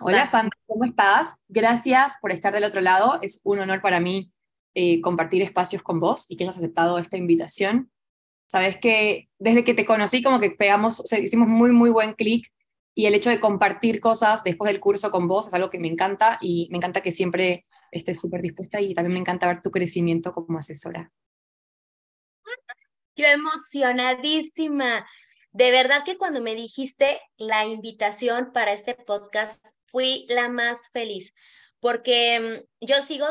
Hola Sandra, ¿cómo estás? Gracias por estar del otro lado. Es un honor para mí eh, compartir espacios con vos y que hayas aceptado esta invitación. Sabes que desde que te conocí como que pegamos, o sea, hicimos muy, muy buen clic y el hecho de compartir cosas después del curso con vos es algo que me encanta y me encanta que siempre estés súper dispuesta y también me encanta ver tu crecimiento como asesora. Yo emocionadísima. De verdad que cuando me dijiste la invitación para este podcast, fui la más feliz, porque mm, yo sigo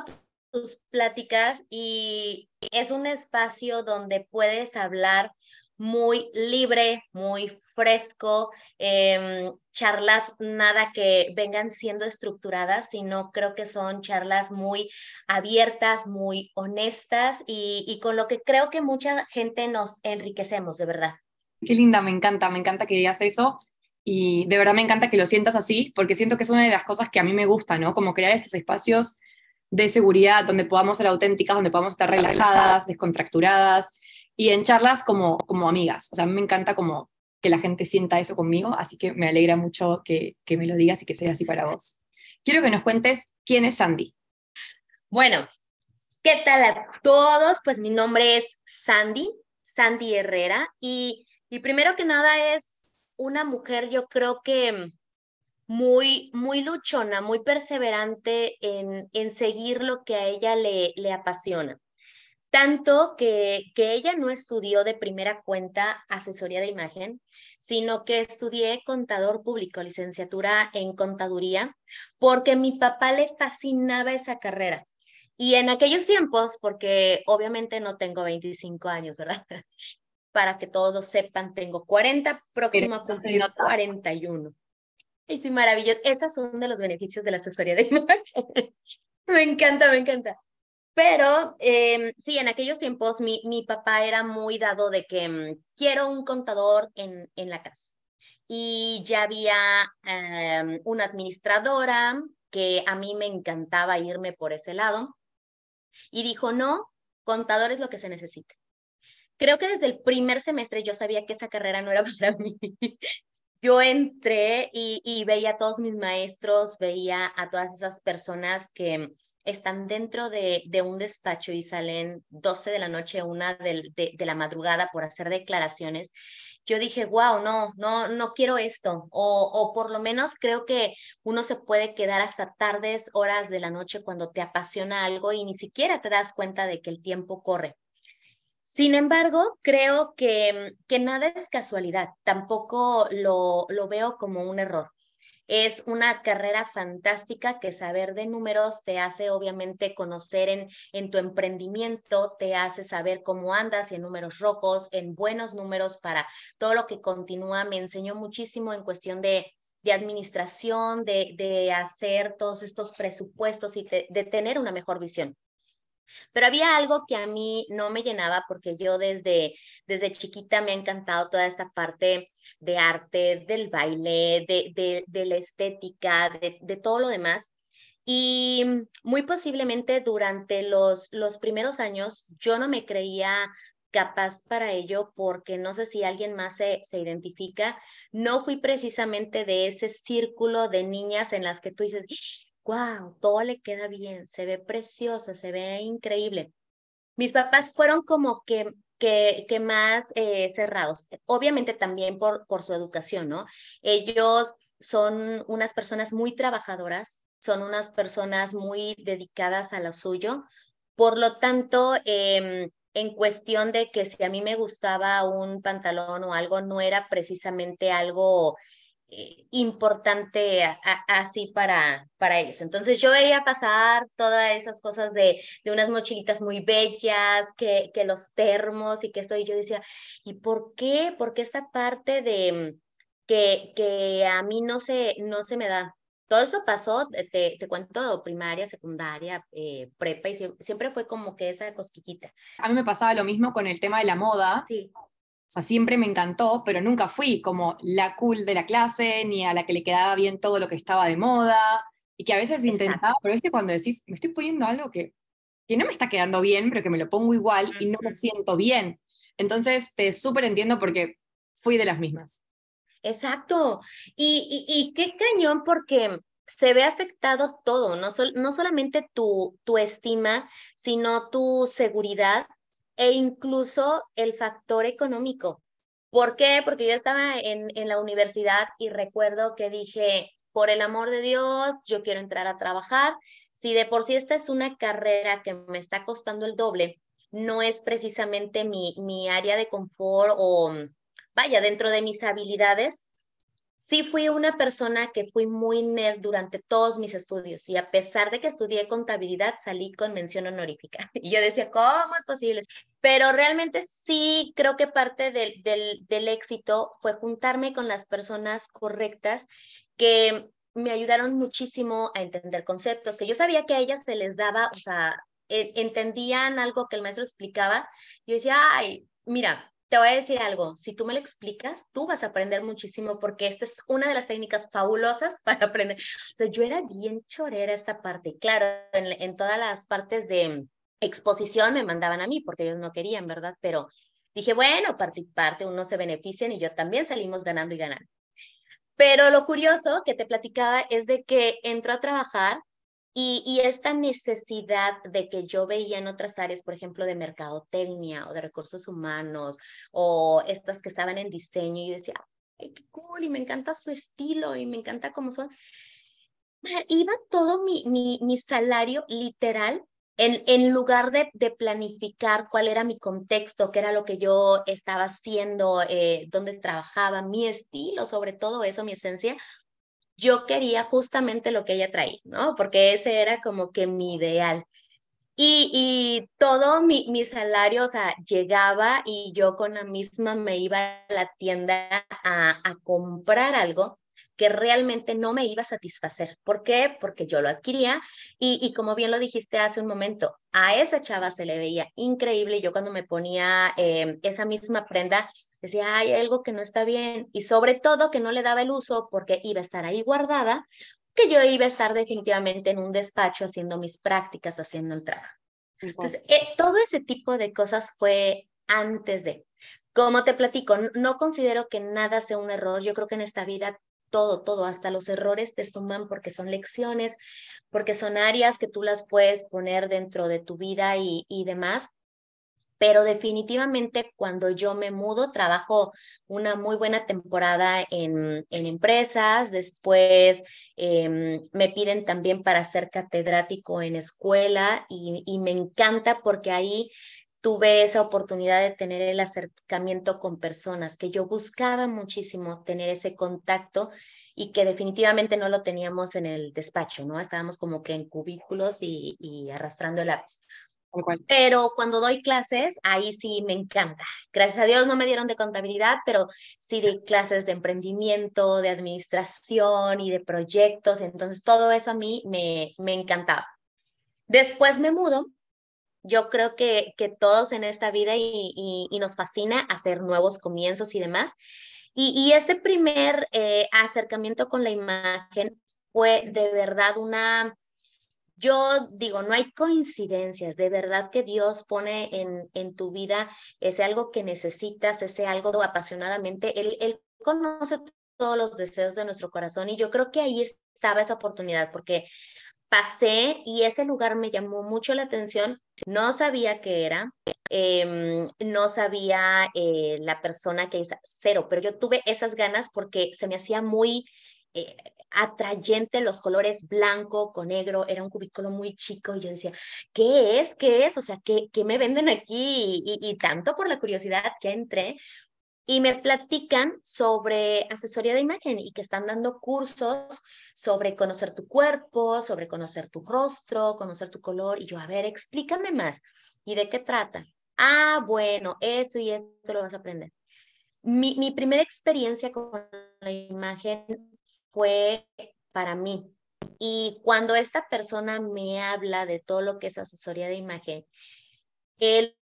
tus pláticas y es un espacio donde puedes hablar muy libre, muy fresco, em, charlas nada que vengan siendo estructuradas, sino creo que son charlas muy abiertas, muy honestas y, y con lo que creo que mucha gente nos enriquecemos, de verdad. Qué linda, me encanta, me encanta que digas eso. Y de verdad me encanta que lo sientas así, porque siento que es una de las cosas que a mí me gusta, ¿no? Como crear estos espacios de seguridad donde podamos ser auténticas, donde podamos estar relajadas, descontracturadas y en charlas como, como amigas. O sea, a mí me encanta como que la gente sienta eso conmigo, así que me alegra mucho que, que me lo digas y que sea así para vos. Quiero que nos cuentes quién es Sandy. Bueno, ¿qué tal a todos? Pues mi nombre es Sandy, Sandy Herrera, y y primero que nada es una mujer, yo creo que muy, muy luchona, muy perseverante en, en seguir lo que a ella le, le apasiona. Tanto que, que ella no estudió de primera cuenta asesoría de imagen, sino que estudié contador público, licenciatura en contaduría, porque mi papá le fascinaba esa carrera. Y en aquellos tiempos, porque obviamente no tengo 25 años, ¿verdad? Para que todos lo sepan, tengo 40, próximo a cumplir 41. Y sí, maravilloso. Esos son de los beneficios de la asesoría de imagen. me encanta, me encanta. Pero eh, sí, en aquellos tiempos mi, mi papá era muy dado de que mm, quiero un contador en, en la casa. Y ya había em, una administradora que a mí me encantaba irme por ese lado. Y dijo, no, contador es lo que se necesita creo que desde el primer semestre yo sabía que esa carrera no era para mí. Yo entré y, veía a todos mis maestros, veía a todas esas personas que están dentro de, un despacho y salen 12 de la noche, una de, de, la madrugada por hacer declaraciones. Yo dije, wow, no, no, no quiero esto. O, o por lo menos creo que uno se puede quedar hasta tardes, horas de la noche cuando te apasiona algo y ni siquiera te das cuenta de que el tiempo corre. Sin embargo, creo que, que nada es casualidad, tampoco lo, lo veo como un error. Es una carrera fantástica que saber de números te hace obviamente conocer en, en tu emprendimiento, te hace saber cómo andas en números rojos, en buenos números para todo lo que continúa. Me enseñó muchísimo en cuestión de, de administración, de, de hacer todos estos presupuestos y de tener una mejor visión. Pero había algo que a mí no me llenaba porque yo desde, desde chiquita me ha encantado toda esta parte de arte, del baile, de, de, la estética, de, de todo lo demás. Y muy posiblemente durante los, los primeros años yo no me creía capaz para ello porque no sé si alguien más se, se, identifica, no fui precisamente de ese círculo de niñas en las que tú dices, wow, todo le queda bien, se ve preciosa, se ve increíble. Mis papás fueron como que, que, más eh, cerrados, obviamente también por, por su educación, ¿no? Ellos son unas personas muy trabajadoras, son unas personas muy dedicadas a lo suyo, por lo tanto, eh, en cuestión de que si a mí me gustaba un pantalón o algo, no era precisamente algo eh, importante así para, para ellos. Entonces yo veía pasar todas esas cosas de, de unas mochilitas muy bellas, que, que los termos y que esto, y yo decía, ¿y por qué? ¿Por qué esta parte de que, que a mí no se, no se me da? Todo esto pasó, te, te cuento, primaria, secundaria, eh, prepa, y siempre, fue como que esa cosquillita. A mí me pasaba lo mismo con el tema de la moda. Sí. O sea, siempre me encantó, pero nunca fui como la cool de la clase, ni a la que le quedaba bien todo lo que estaba de moda, y que a veces intentaba, pero viste cuando decís, me estoy poniendo algo que, que no me está quedando bien, pero que me lo pongo igual y no me siento bien. Entonces, te súper entiendo porque fui de las mismas. Exacto. Y, y, y, qué cañón porque se ve afectado todo, no, no solamente tu, tu estima, sino tu seguridad e incluso el factor económico. ¿Por qué? Porque yo estaba en, en la universidad y recuerdo que dije, por el amor de Dios, yo quiero entrar a trabajar. Si de por sí esta es una carrera que me está costando el doble, no es precisamente mi, mi área de confort o, vaya, dentro de mis habilidades, sí fui una persona que fui muy nerd durante todos mis estudios y a pesar de que estudié contabilidad, salí con mención honorífica. Y yo decía, ¿cómo es posible? Pero realmente sí creo que parte del, del, del éxito fue juntarme con las personas correctas que me ayudaron muchísimo a entender conceptos, que yo sabía que a ellas se les daba, o sea, entendían algo que el maestro explicaba. Yo decía, ay, mira, te voy a decir algo, si tú me lo explicas, tú vas a aprender muchísimo porque esta es una de las técnicas fabulosas para aprender. O sea, yo era bien chorera esta parte. Claro, en, todas las partes de exposición me mandaban a mí porque ellos no querían, ¿verdad? Pero dije, bueno, parte y parte, uno se benefician y yo también salimos ganando y ganando. Pero lo curioso que te platicaba es de que entró a trabajar y, esta necesidad de que yo veía en otras áreas, por ejemplo, de mercadotecnia o de recursos humanos o estas que estaban en diseño, y yo decía, ay, qué cool, y me encanta su estilo y me encanta cómo son. Iba todo mi, mi, mi salario literal en, en, lugar de, planificar cuál era mi contexto, qué era lo que yo estaba haciendo, eh, dónde trabajaba, mi estilo, sobre todo eso, mi esencia, yo quería justamente lo que ella traía, ¿no? Porque ese era como que mi ideal. Y, y todo mi, mi, salario, o sea, llegaba y yo con la misma me iba a la tienda a, a comprar algo que realmente no me iba a satisfacer. ¿Por qué? Porque yo lo adquiría y, y, como bien lo dijiste hace un momento, a esa chava se le veía increíble. Yo cuando me ponía eh, esa misma prenda, decía, hay algo que no está bien y sobre todo que no le daba el uso porque iba a estar ahí guardada, que yo iba a estar definitivamente en un despacho haciendo mis prácticas, haciendo el trabajo. Entonces, eh, todo ese tipo de cosas fue antes de. Como te platico, no considero que nada sea un error. Yo creo que en esta vida todo, todo, hasta los errores te suman porque son lecciones, porque son áreas que tú las puedes poner dentro de tu vida y, y demás pero definitivamente cuando yo me mudo, trabajo una muy buena temporada en, en empresas, después em, me piden también para ser catedrático en escuela y, me encanta porque ahí tuve esa oportunidad de tener el acercamiento con personas que yo buscaba muchísimo tener ese contacto y que definitivamente no lo teníamos en el despacho, ¿no? Estábamos como que en cubículos y, y arrastrando el lápiz. Pero cuando doy clases, ahí sí me encanta. Gracias a Dios no me dieron de contabilidad, pero sí de clases de emprendimiento, de administración y de proyectos. Entonces, todo eso a mí me, me encantaba. Después me mudo. Yo creo que, que todos en esta vida y, y, nos fascina hacer nuevos comienzos y demás. Y, y este primer eh, acercamiento con la imagen fue de verdad una yo digo, no hay coincidencias, de verdad que Dios pone en, en tu vida ese algo que necesitas, ese algo apasionadamente. Él, él conoce todos los deseos de nuestro corazón y yo creo que ahí estaba esa oportunidad porque pasé y ese lugar me llamó mucho la atención. No sabía qué era, em, no sabía eh, la persona que está cero, pero yo tuve esas ganas porque se me hacía muy eh, atrayente los colores blanco con negro, era un cubículo muy chico y yo decía, ¿qué es? ¿Qué es? O sea, ¿qué, qué me venden aquí? Y, y, tanto por la curiosidad ya entré y me platican sobre asesoría de imagen y que están dando cursos sobre conocer tu cuerpo, sobre conocer tu rostro, conocer tu color. Y yo, a ver, explícame más. ¿Y de qué trata? Ah, bueno, esto y esto lo vas a aprender. Mi, mi primera experiencia con la imagen fue para mí. Y cuando esta persona me habla de todo lo que es asesoría de imagen,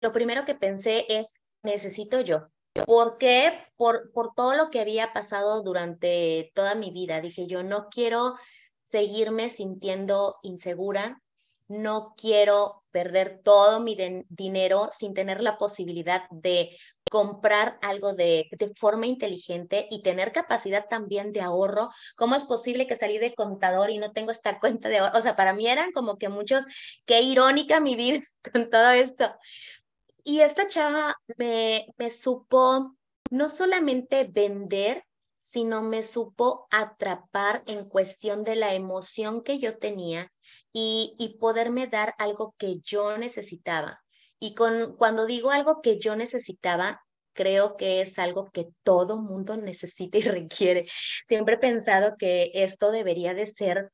lo primero que pensé es, necesito yo. ¿Por qué? Por, por todo lo que había pasado durante toda mi vida. Dije, yo no quiero seguirme sintiendo insegura, no quiero perder todo mi dinero sin tener la posibilidad de comprar algo de, de, forma inteligente y tener capacidad también de ahorro. ¿Cómo es posible que salí de contador y no tengo esta cuenta de ahorro? O sea, para mí eran como que muchos, qué irónica mi vida con todo esto. Y esta chava me, me supo no solamente vender, sino me supo atrapar en cuestión de la emoción que yo tenía y, y poderme dar algo que yo necesitaba. Y con, cuando digo algo que yo necesitaba, creo que es algo que todo mundo necesita y requiere. Siempre he pensado que esto debería de ser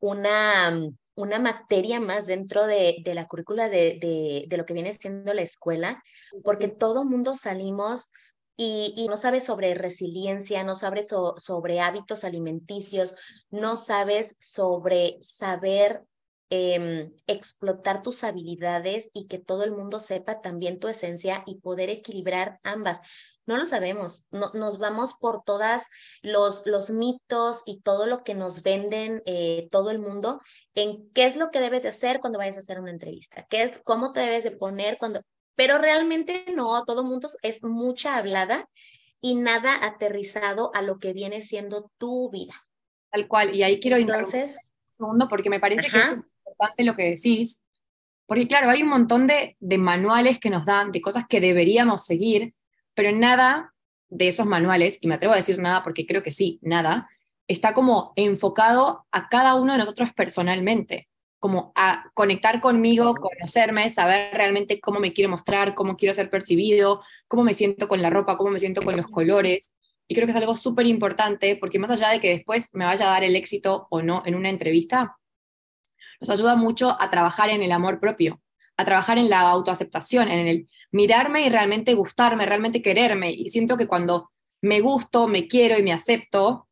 una, una materia más dentro de, de la currícula de, de, de, lo que viene siendo la escuela, porque todo mundo salimos y, no sabes sobre resiliencia, no sabes sobre hábitos alimenticios, no sabes sobre saber em, explotar tus habilidades y que todo el mundo sepa también tu esencia y poder equilibrar ambas. No lo sabemos, no, nos vamos por todas los, los mitos y todo lo que nos venden eh, todo el mundo en qué es lo que debes de hacer cuando vayas a hacer una entrevista, qué es, cómo te debes de poner cuando, pero realmente no, todo mundo es mucha hablada y nada aterrizado a lo que viene siendo tu vida. Tal cual, y ahí quiero Entonces, un segundo porque me parece que es importante lo que decís, porque claro, hay un montón de, de manuales que nos dan, de cosas que deberíamos seguir, pero nada de esos manuales, y me atrevo a decir nada porque creo que sí, nada, está como enfocado a cada uno de nosotros personalmente como a conectar conmigo, conocerme, saber realmente cómo me quiero mostrar, cómo quiero ser percibido, cómo me siento con la ropa, cómo me siento con los colores. Y creo que es algo súper importante porque más allá de que después me vaya a dar el éxito o no en una entrevista, nos ayuda mucho a trabajar en el amor propio, a trabajar en la autoaceptación, en el mirarme y realmente gustarme, realmente quererme. Y siento que cuando me gusto, me quiero y me acepto,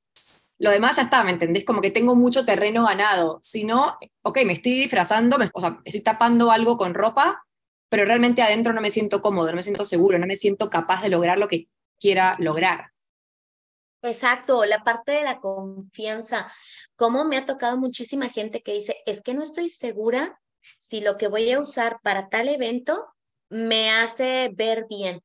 lo demás ya está, ¿me entendés? Como que tengo mucho terreno ganado. Si no, ok, me estoy disfrazando, me, o sea, estoy tapando algo con ropa, pero realmente adentro no me siento cómodo, no me siento seguro, no me siento capaz de lograr lo que quiera lograr. Exacto, la parte de la confianza. Como me ha tocado muchísima gente que dice, es que no estoy segura si lo que voy a usar para tal evento me hace ver bien.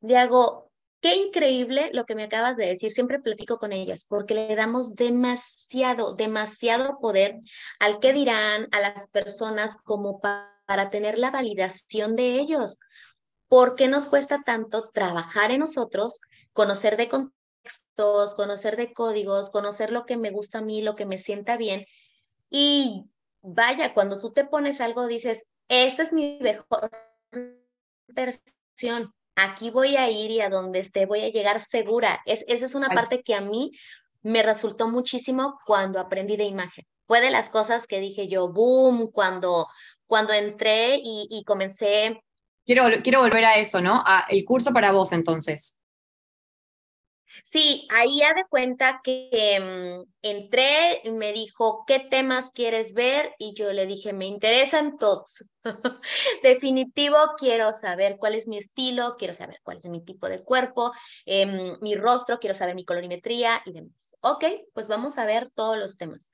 Le hago, Qué increíble lo que me acabas de decir. Siempre platico con ellas porque le damos demasiado, demasiado poder al que dirán, a las personas como para tener la validación de ellos. ¿Por qué nos cuesta tanto trabajar en nosotros, conocer de conocer de códigos, conocer lo que me gusta a mí, lo que me sienta bien? Y vaya, cuando tú te pones algo, dices, esta es mi mejor versión aquí voy a ir y a donde esté voy a llegar segura. Es, esa es una parte que a mí me resultó muchísimo cuando aprendí de imagen. Fue de las cosas que dije yo, boom, cuando, cuando entré y, y comencé. Quiero, quiero volver a eso, ¿no? A el curso para vos entonces. Sí, ahí ya de cuenta que mm, entré y me dijo, ¿qué temas quieres ver? Y yo le dije, me interesan todos. Definitivo, quiero saber cuál es mi estilo, quiero saber cuál es mi tipo de cuerpo, em, mi rostro, quiero saber mi colorimetría y demás. Ok, pues vamos a ver todos los temas.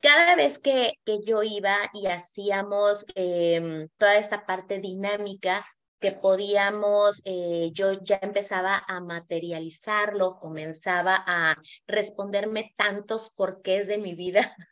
Cada vez que, que yo iba y hacíamos em, toda esta parte dinámica, que podíamos, eh, yo ya empezaba a materializarlo, comenzaba a responderme tantos porqués de mi vida,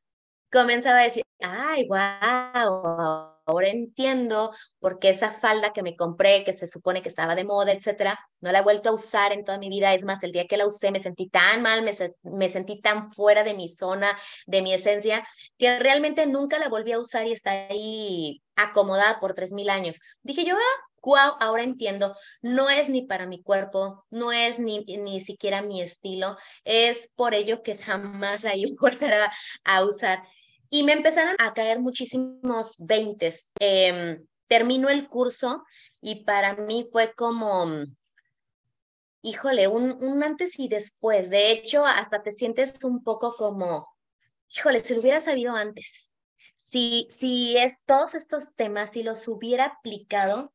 comenzaba a decir, ay, wow, ahora entiendo por qué esa falda que me compré, que se supone que estaba de moda, etcétera, no la he vuelto a usar en toda mi vida. Es más, el día que la usé me sentí tan mal, me, me sentí tan fuera de mi zona, de mi esencia, que realmente nunca la volví a usar y está ahí acomodada por tres mil años. Dije yo, ah, wow, ahora entiendo, no es ni para mi cuerpo, no es ni, ni siquiera mi estilo, es por ello que jamás la iba a a usar. Y me empezaron a caer muchísimos veintes. Eh, termino el curso y para mí fue como, híjole, un, un antes y después. De hecho, hasta te sientes un poco como, híjole, si lo hubiera sabido antes. Si, si es, todos estos temas, si los hubiera aplicado,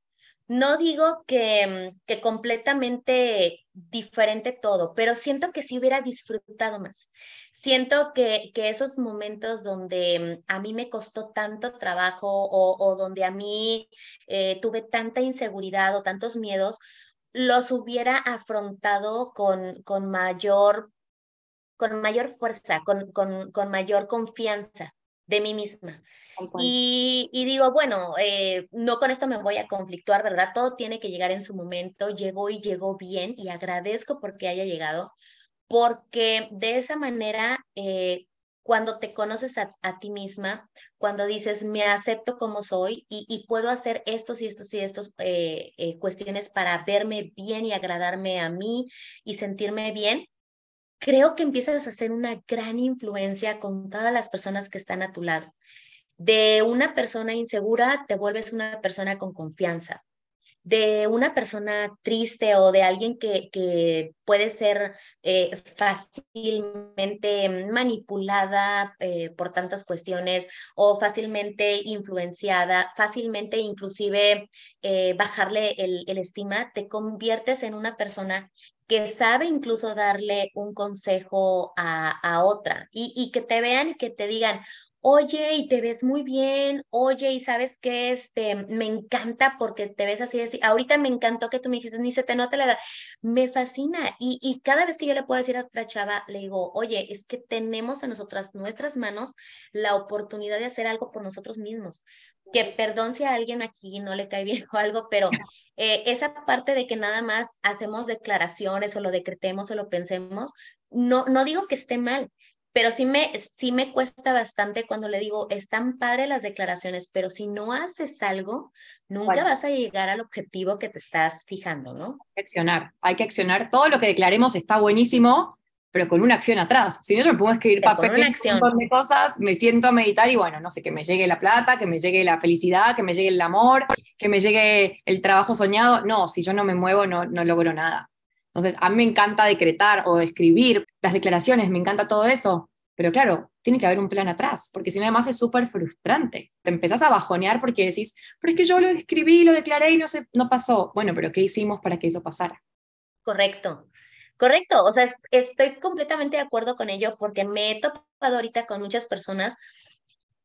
no digo que, completamente diferente todo, pero siento que sí hubiera disfrutado más. Siento que, esos momentos donde a mí me costó tanto trabajo o, donde a mí eh, tuve tanta inseguridad o tantos miedos, los hubiera afrontado con, con mayor con mayor fuerza, con, con, con mayor confianza de mí misma. Y, digo, bueno, eh, no con esto me voy a conflictuar, ¿verdad? Todo tiene que llegar en su momento, llegó y llegó bien y agradezco porque haya llegado, porque de esa manera, eh, cuando te conoces a, a, ti misma, cuando dices, me acepto como soy y, puedo hacer estos y estos y estos eh, cuestiones para verme bien y agradarme a mí y sentirme bien, creo que empiezas a hacer una gran influencia con todas las personas que están a tu lado. De una persona insegura te vuelves una persona con confianza. De una persona triste o de alguien que, que puede ser eh, fácilmente manipulada eh, por tantas cuestiones o fácilmente influenciada, fácilmente inclusive eh, bajarle el, el estima, te conviertes en una persona que sabe incluso darle un consejo a, a otra y, y, que te vean y que te digan, oye, y te ves muy bien, oye, y sabes que este, me encanta porque te ves así, así. Ahorita me encantó que tú me dijiste, ni se te nota la edad. Me fascina. Y, y cada vez que yo le puedo decir a otra chava, le digo, oye, es que tenemos en nosotras, nuestras manos, la oportunidad de hacer algo por nosotros mismos. Que perdón si a alguien aquí no le cae bien o algo, pero eh, esa parte de que nada más hacemos declaraciones o lo decretemos o lo pensemos, no, no digo que esté mal, pero sí me, sí me cuesta bastante cuando le digo, están padre las declaraciones, pero si no haces algo, nunca vas a llegar al objetivo que te estás fijando, ¿no? Hay que accionar, hay que accionar. Todo lo que declaremos está buenísimo, pero con una acción atrás. Si no, yo me pongo a escribir papel, un montón de cosas, me siento a meditar y bueno, no sé, que me llegue la plata, que me llegue la felicidad, que me llegue el amor, que me llegue el trabajo soñado. No, si yo no me muevo, no, no logro nada. Entonces, a mí me encanta decretar o escribir las declaraciones, me encanta todo eso, pero claro, tiene que haber un plan atrás, porque si no, además es súper frustrante. Te empezás a bajonear porque decís, pero es que yo lo escribí, lo declaré y no, se, no pasó. Bueno, pero ¿qué hicimos para que eso pasara? Correcto. Correcto, o sea, estoy completamente de acuerdo con ello porque me he topado ahorita con muchas personas.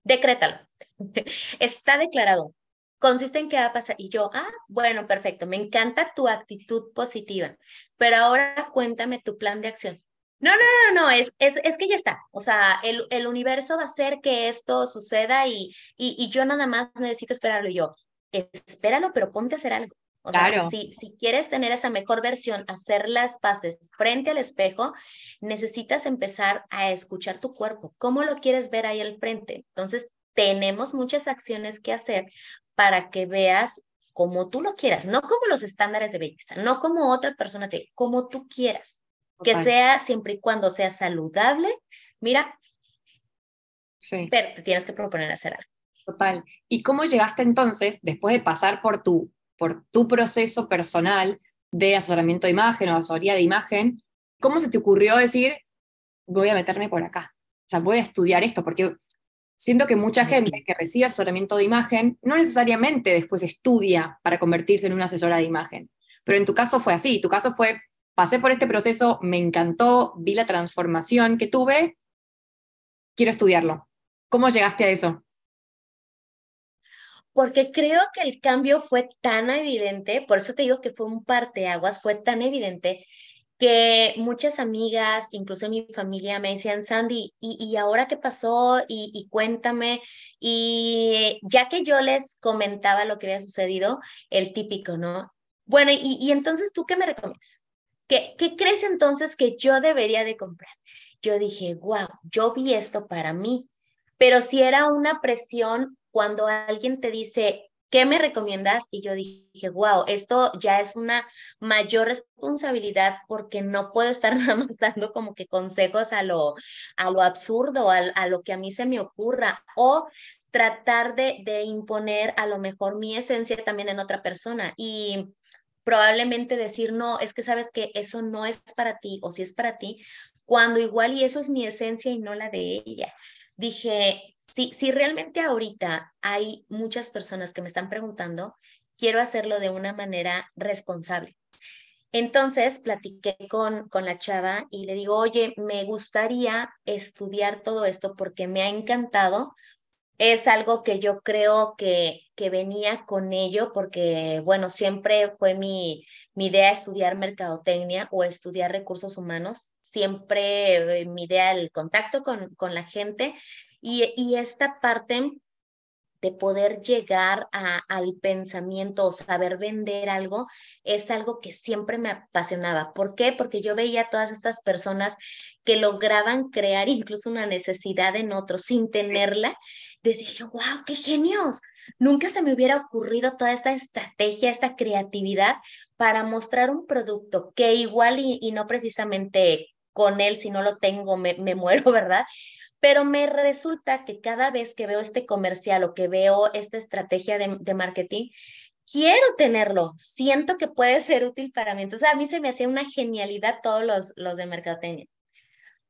Decrétalo. Está declarado consiste en qué va a pasar. Y yo, ah, bueno, perfecto, me encanta tu actitud positiva, pero ahora cuéntame tu plan de acción. No, no, no, no, es, es, es que ya está. O sea, el, el universo va a hacer que esto suceda y, y, y yo nada más necesito esperarlo. yo, espéralo, pero ponte a hacer algo. O claro. sea, si, si quieres tener esa mejor versión, hacer las paces frente al espejo, necesitas empezar a escuchar tu cuerpo. ¿Cómo lo quieres ver ahí al frente? Entonces, tenemos muchas acciones que hacer para que veas como tú lo quieras, no como los estándares de belleza, no como otra persona te, como tú quieras, que sea siempre y cuando sea saludable. Mira, sí. pero te tienes que proponer hacer algo. Total. ¿Y cómo llegaste entonces, después de pasar por tu, por tu proceso personal de asesoramiento de imagen o asesoría de imagen, cómo se te ocurrió decir, voy a meterme por acá? O sea, voy a estudiar esto, porque Siento que mucha gente que recibe asesoramiento de imagen no necesariamente después estudia para convertirse en una asesora de imagen. Pero en tu caso fue así. Tu caso fue, pasé por este proceso, me encantó, vi la transformación que tuve, quiero estudiarlo. ¿Cómo llegaste a eso? Porque creo que el cambio fue tan evidente, por eso te digo que fue un parteaguas, fue tan evidente que muchas amigas, incluso mi familia, me decían, Sandy, ¿y, y ahora qué pasó? Y, y, cuéntame. Y ya que yo les comentaba lo que había sucedido, el típico, ¿no? Bueno, y, y entonces, ¿tú qué me recomiendas? ¿Qué, ¿Qué crees entonces que yo debería de comprar? Yo dije, wow, yo vi esto para mí, pero si era una presión cuando alguien te dice, ¿qué me recomiendas? Y yo dije, wow, esto ya es una mayor responsabilidad porque no puedo estar nada más dando como que consejos a lo, a lo absurdo, a, lo que a mí se me ocurra, o tratar de, de imponer a lo mejor mi esencia también en otra persona. Y probablemente decir, no, es que sabes que eso no es para ti o si es para ti, cuando igual y eso es mi esencia y no la de ella. Dije, si, si realmente ahorita hay muchas personas que me están preguntando, quiero hacerlo de una manera responsable. Entonces platiqué con, con la chava y le digo, oye, me gustaría estudiar todo esto porque me ha encantado. Es algo que yo creo que, que venía con ello porque, bueno, siempre fue mi, mi idea estudiar mercadotecnia o estudiar recursos humanos. Siempre eh, mi idea el contacto con, con la gente y, esta parte de poder llegar al pensamiento o saber vender algo, es algo que siempre me apasionaba. ¿Por qué? Porque yo veía a todas estas personas que lograban crear incluso una necesidad en otros sin tenerla. Decía yo, wow, qué genios. Nunca se me hubiera ocurrido toda esta estrategia, esta creatividad para mostrar un producto que igual y, no precisamente con él, si no lo tengo, me muero, ¿verdad? Pero me resulta que cada vez que veo este comercial o que veo esta estrategia de, marketing, quiero tenerlo, siento que puede ser útil para mí. Entonces, a mí se me hacía una genialidad todos los, los de mercadotecnia.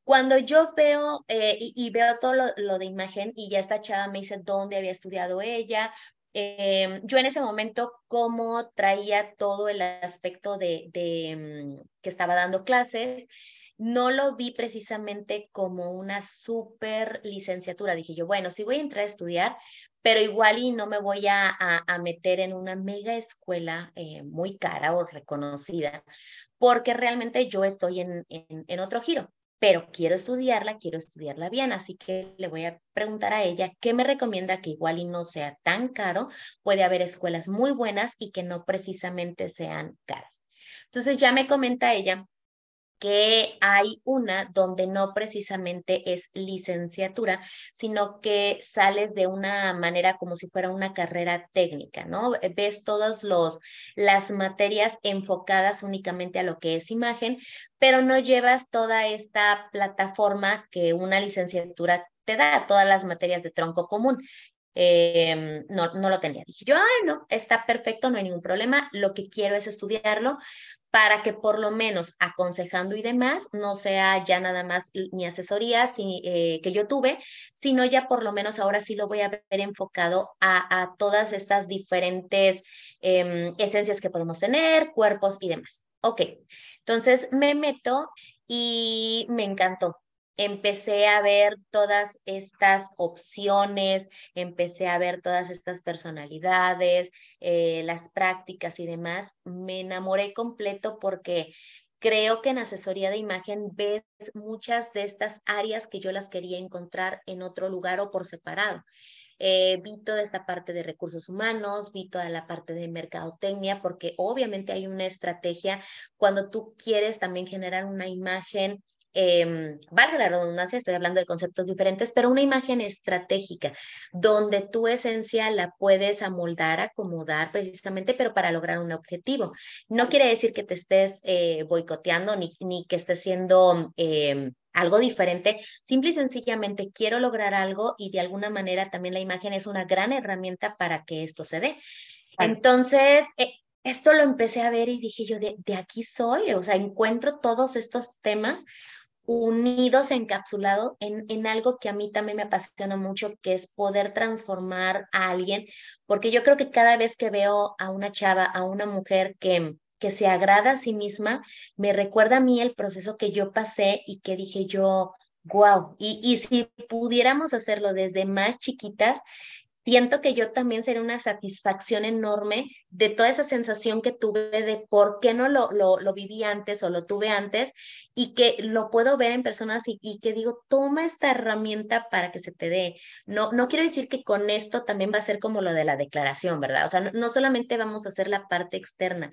Cuando yo veo eh, y, veo todo lo, de imagen y ya esta chava me dice dónde había estudiado ella, em, yo en ese momento cómo traía todo el aspecto de, de mm, que estaba dando clases, no lo vi precisamente como una super licenciatura. Dije yo, bueno, sí voy a entrar a estudiar, pero igual y no me voy a, a, meter en una mega escuela eh, muy cara o reconocida, porque realmente yo estoy en, en, en otro giro pero quiero estudiarla, quiero estudiarla bien, así que le voy a preguntar a ella qué me recomienda que igual y no sea tan caro, puede haber escuelas muy buenas y que no precisamente sean caras. Entonces ya me comenta ella que hay una donde no precisamente es licenciatura, sino que sales de una manera como si fuera una carrera técnica, ¿no? Ves todas las materias enfocadas únicamente a lo que es imagen, pero no llevas toda esta plataforma que una licenciatura te da, todas las materias de tronco común. Em, no, no lo tenía. Dije yo, ay, no, está perfecto, no hay ningún problema. Lo que quiero es estudiarlo para que por lo menos aconsejando y demás no sea ya nada más mi asesoría eh, que yo tuve, sino ya por lo menos ahora sí lo voy a ver enfocado a, todas estas diferentes em, esencias que podemos tener, cuerpos y demás. Ok, entonces me meto y me encantó empecé a ver todas estas opciones, empecé a ver todas estas personalidades, eh, las prácticas y demás. Me enamoré completo porque creo que en asesoría de imagen ves muchas de estas áreas que yo las quería encontrar en otro lugar o por separado. Eh, vi toda esta parte de recursos humanos, vi toda la parte de mercadotecnia, porque obviamente hay una estrategia cuando tú quieres también generar una imagen eh, valga la redundancia, estoy hablando de conceptos diferentes, pero una imagen estratégica donde tu esencia la puedes amoldar, acomodar precisamente, pero para lograr un objetivo. No quiere decir que te estés eh, boicoteando ni, ni que estés siendo... Eh, algo diferente, simple y sencillamente quiero lograr algo y de alguna manera también la imagen es una gran herramienta para que esto se dé. Entonces, eh, esto lo empecé a ver y dije yo, de, de, aquí soy, o sea, encuentro todos estos temas unidos, encapsulados en, en algo que a mí también me apasiona mucho, que es poder transformar a alguien, porque yo creo que cada vez que veo a una chava, a una mujer que, que se agrada a sí misma, me recuerda a mí el proceso que yo pasé y que dije yo, wow, y, y si pudiéramos hacerlo desde más chiquitas, siento que yo también sería una satisfacción enorme de toda esa sensación que tuve de por qué no lo, lo, lo viví antes o lo tuve antes y que lo puedo ver en personas y, que digo, toma esta herramienta para que se te dé. No, no quiero decir que con esto también va a ser como lo de la declaración, ¿verdad? O sea, no, solamente vamos a hacer la parte externa,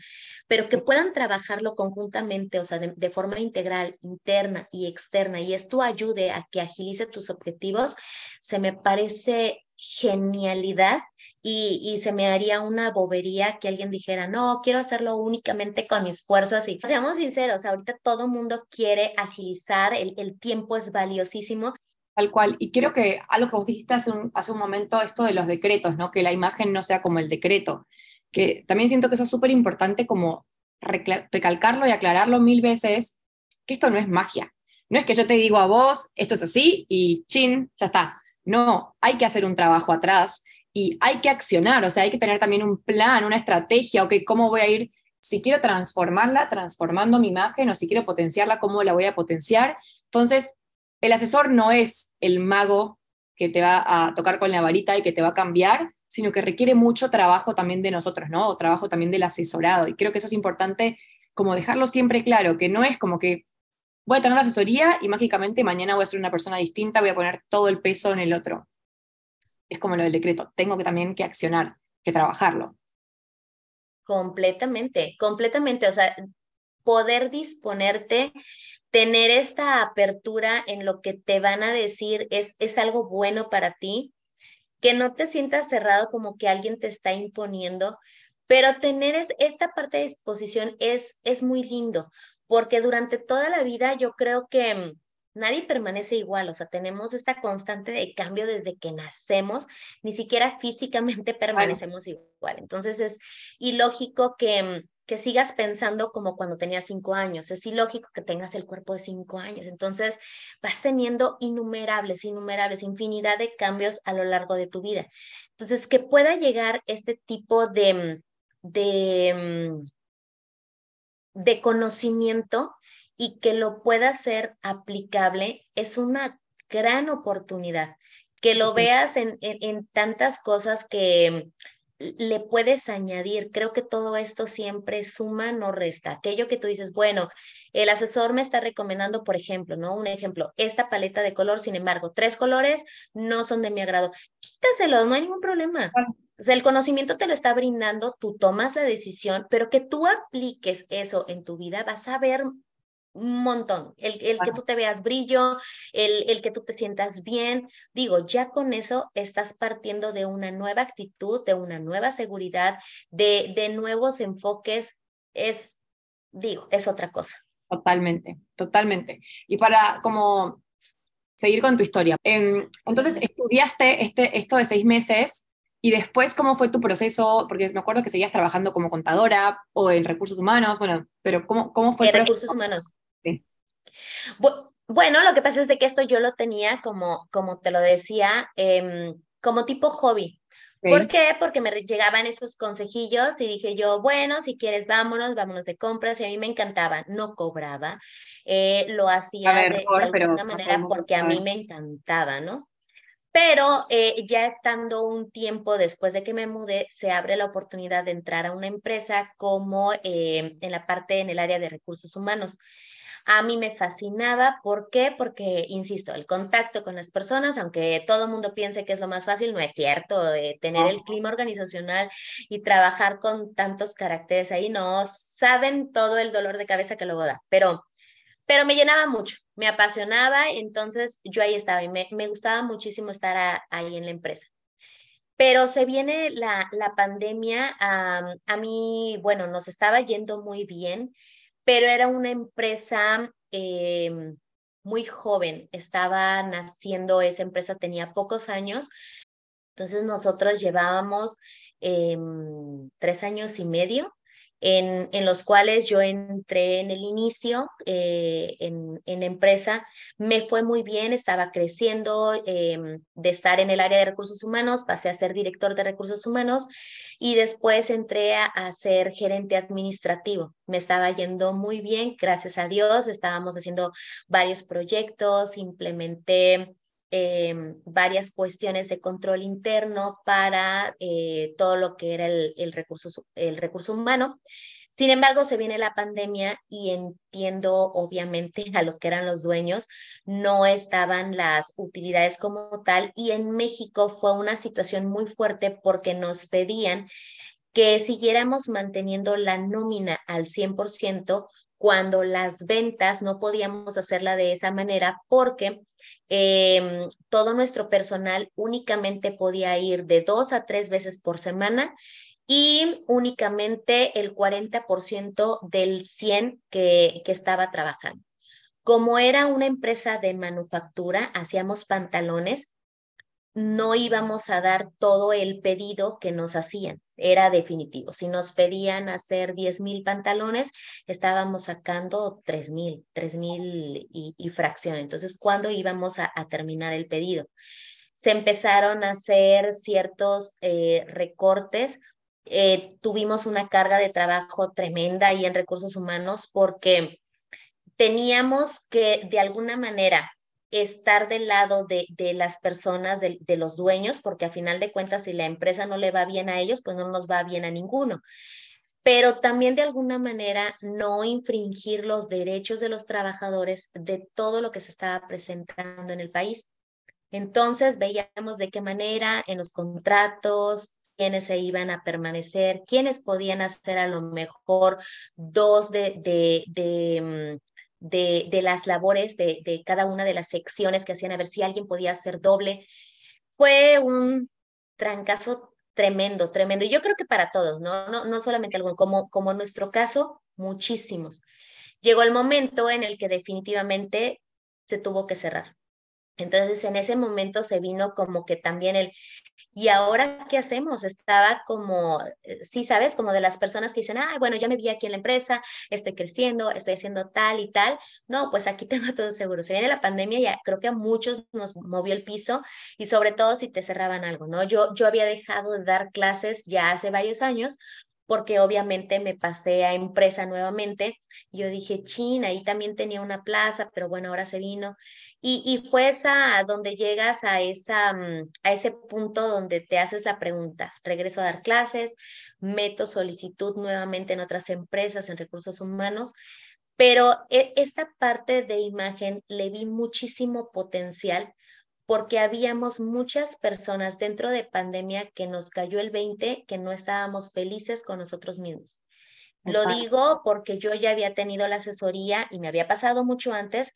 pero que puedan trabajarlo conjuntamente, o sea, de, de forma integral, interna y externa, y esto ayude a que agilice tus objetivos, se me parece genialidad y, y, se me haría una bobería que alguien dijera, no, quiero hacerlo únicamente con mis fuerzas y seamos sinceros, ahorita todo mundo quiere agilizar, el, el, tiempo es valiosísimo. Tal cual, y quiero que algo que vos dijiste hace un, hace un momento, esto de los decretos, ¿no? que la imagen no sea como el decreto, que también siento que eso es súper importante como recalcarlo y aclararlo mil veces, que esto no es magia, no es que yo te digo a vos, esto es así y chin, ya está no, hay que hacer un trabajo atrás y hay que accionar, o sea, hay que tener también un plan, una estrategia, ok, ¿cómo voy a ir? Si quiero transformarla, transformando mi imagen, o si quiero potenciarla, ¿cómo la voy a potenciar? Entonces, el asesor no es el mago que te va a tocar con la varita y que te va a cambiar, sino que requiere mucho trabajo también de nosotros, ¿no? O trabajo también del asesorado. Y creo que eso es importante como dejarlo siempre claro, que no es como que voy a tener la asesoría y mágicamente mañana voy a ser una persona distinta, voy a poner todo el peso en el otro. Es como lo del decreto, tengo que también que accionar, que trabajarlo. Completamente, completamente. O sea, poder disponerte, tener esta apertura en lo que te van a decir es, es algo bueno para ti, que no te sientas cerrado como que alguien te está imponiendo, pero tener esta parte de disposición es, es muy lindo, porque durante toda la vida yo creo que mm, nadie permanece igual, o sea, tenemos esta constante de cambio desde que nacemos, ni siquiera físicamente permanecemos igual. Entonces es ilógico que, mm, que sigas pensando como cuando tenías cinco años, es ilógico que tengas el cuerpo de cinco años. Entonces vas teniendo innumerables, innumerables, infinidad de cambios a lo largo de tu vida. Entonces, que pueda llegar este tipo de mm, de, de conocimiento y que lo pueda ser aplicable es una gran oportunidad. Que lo veas en, en, tantas cosas que le puedes añadir. Creo que todo esto siempre suma, no resta. Aquello que tú dices, bueno, el asesor me está recomendando, por ejemplo, ¿no? Un ejemplo, esta paleta de color, sin embargo, tres colores no son de mi agrado. Quítaselos, no hay ningún problema. O sea, el conocimiento te lo está brindando, tú tomas la decisión, pero que tú apliques eso en tu vida, vas a ver un montón. El, el que tú te veas brillo, el, el que tú te sientas bien. Digo, ya con eso estás partiendo de una nueva actitud, de una nueva seguridad, de, de nuevos enfoques. Es, digo, es otra cosa. Totalmente, totalmente. Y para como seguir con tu historia. Em, entonces, estudiaste este, esto de seis meses y después, ¿cómo fue tu proceso? Porque me acuerdo que seguías trabajando como contadora o en recursos humanos, bueno, pero ¿cómo, cómo fue? En recursos humanos. Sí. Bueno, lo que pasa es de que esto yo lo tenía como, como te lo decía, em, como tipo hobby. ¿Por qué? Porque me llegaban esos consejillos y dije yo, bueno, si quieres, vámonos, vámonos de compras. Y a mí me encantaba, no cobraba, eh, lo hacía de, alguna manera porque a mí me encantaba, ¿no? Pero eh, ya estando un tiempo después de que me mudé, se abre la oportunidad de entrar a una empresa como eh, en la parte, en el área de recursos humanos. A mí me fascinaba, ¿por qué? Porque, insisto, el contacto con las personas, aunque todo el mundo piense que es lo más fácil, no es cierto, de tener el clima organizacional y trabajar con tantos caracteres ahí, no saben todo el dolor de cabeza que luego da, pero pero me llenaba mucho, me apasionaba, entonces yo ahí estaba y me, gustaba muchísimo estar ahí en la empresa. Pero se viene la, la pandemia, a mí, bueno, nos estaba yendo muy bien, pero era una empresa em, muy joven, estaba naciendo, esa empresa tenía pocos años, entonces nosotros llevábamos em, tres años y medio en, en, los cuales yo entré en el inicio eh, en, en, empresa. Me fue muy bien, estaba creciendo em, de estar en el área de recursos humanos, pasé a ser director de recursos humanos y después entré a, a ser gerente administrativo. Me estaba yendo muy bien, gracias a Dios, estábamos haciendo varios proyectos, implementé Em, varias cuestiones de control interno para eh, todo lo que era el, recurso, el recurso humano. Sin embargo, se viene la pandemia y entiendo, obviamente, a los que eran los dueños, no estaban las utilidades como tal y en México fue una situación muy fuerte porque nos pedían que siguiéramos manteniendo la nómina al 100% cuando las ventas no podíamos hacerla de esa manera porque Em, todo nuestro personal únicamente podía ir de dos a tres veces por semana y únicamente el 40% del 100 que, que estaba trabajando. Como era una empresa de manufactura, hacíamos pantalones, no íbamos a dar todo el pedido que nos hacían, era definitivo. Si nos pedían hacer 10 mil pantalones, estábamos sacando 3 mil, 3 mil y, fracción. Entonces, ¿cuándo íbamos a, terminar el pedido? se empezaron a hacer ciertos eh, recortes. Eh, tuvimos una carga de trabajo tremenda ahí en recursos humanos porque teníamos que de alguna manera estar del lado de, de las personas, de, de, los dueños, porque a final de cuentas, si la empresa no le va bien a ellos, pues no nos va bien a ninguno. Pero también de alguna manera no infringir los derechos de los trabajadores de todo lo que se estaba presentando en el país. Entonces veíamos de qué manera en los contratos, quiénes se iban a permanecer, quiénes podían hacer a lo mejor dos de, de, de, mm, de, de las labores de, de cada una de las secciones que hacían, a ver si alguien podía hacer doble. Fue un trancazo tremendo, tremendo. Y yo creo que para todos, ¿no? No, no solamente algunos, como, como en nuestro caso, muchísimos. Llegó el momento en el que definitivamente se tuvo que cerrar. Entonces en ese momento se vino como que también el, ¿y ahora qué hacemos? Estaba como, eh, sí, sabes, como de las personas que dicen, ah, bueno, ya me vi aquí en la empresa, estoy creciendo, estoy haciendo tal y tal. No, pues aquí tengo todo seguro. Se viene la pandemia y creo que a muchos nos movió el piso y sobre todo si te cerraban algo, ¿no? Yo, yo había dejado de dar clases ya hace varios años porque obviamente me pasé a empresa nuevamente. Yo dije, China, ahí también tenía una plaza, pero bueno, ahora se vino. Y, y fue esa donde llegas a, esa, mm, a ese punto donde te haces la pregunta, regreso a dar clases, meto solicitud nuevamente en otras empresas, en recursos humanos, pero e, esta parte de imagen le vi muchísimo potencial porque habíamos muchas personas dentro de pandemia que nos cayó el 20, que no estábamos felices con nosotros mismos. Lo digo porque yo ya había tenido la asesoría y me había pasado mucho antes,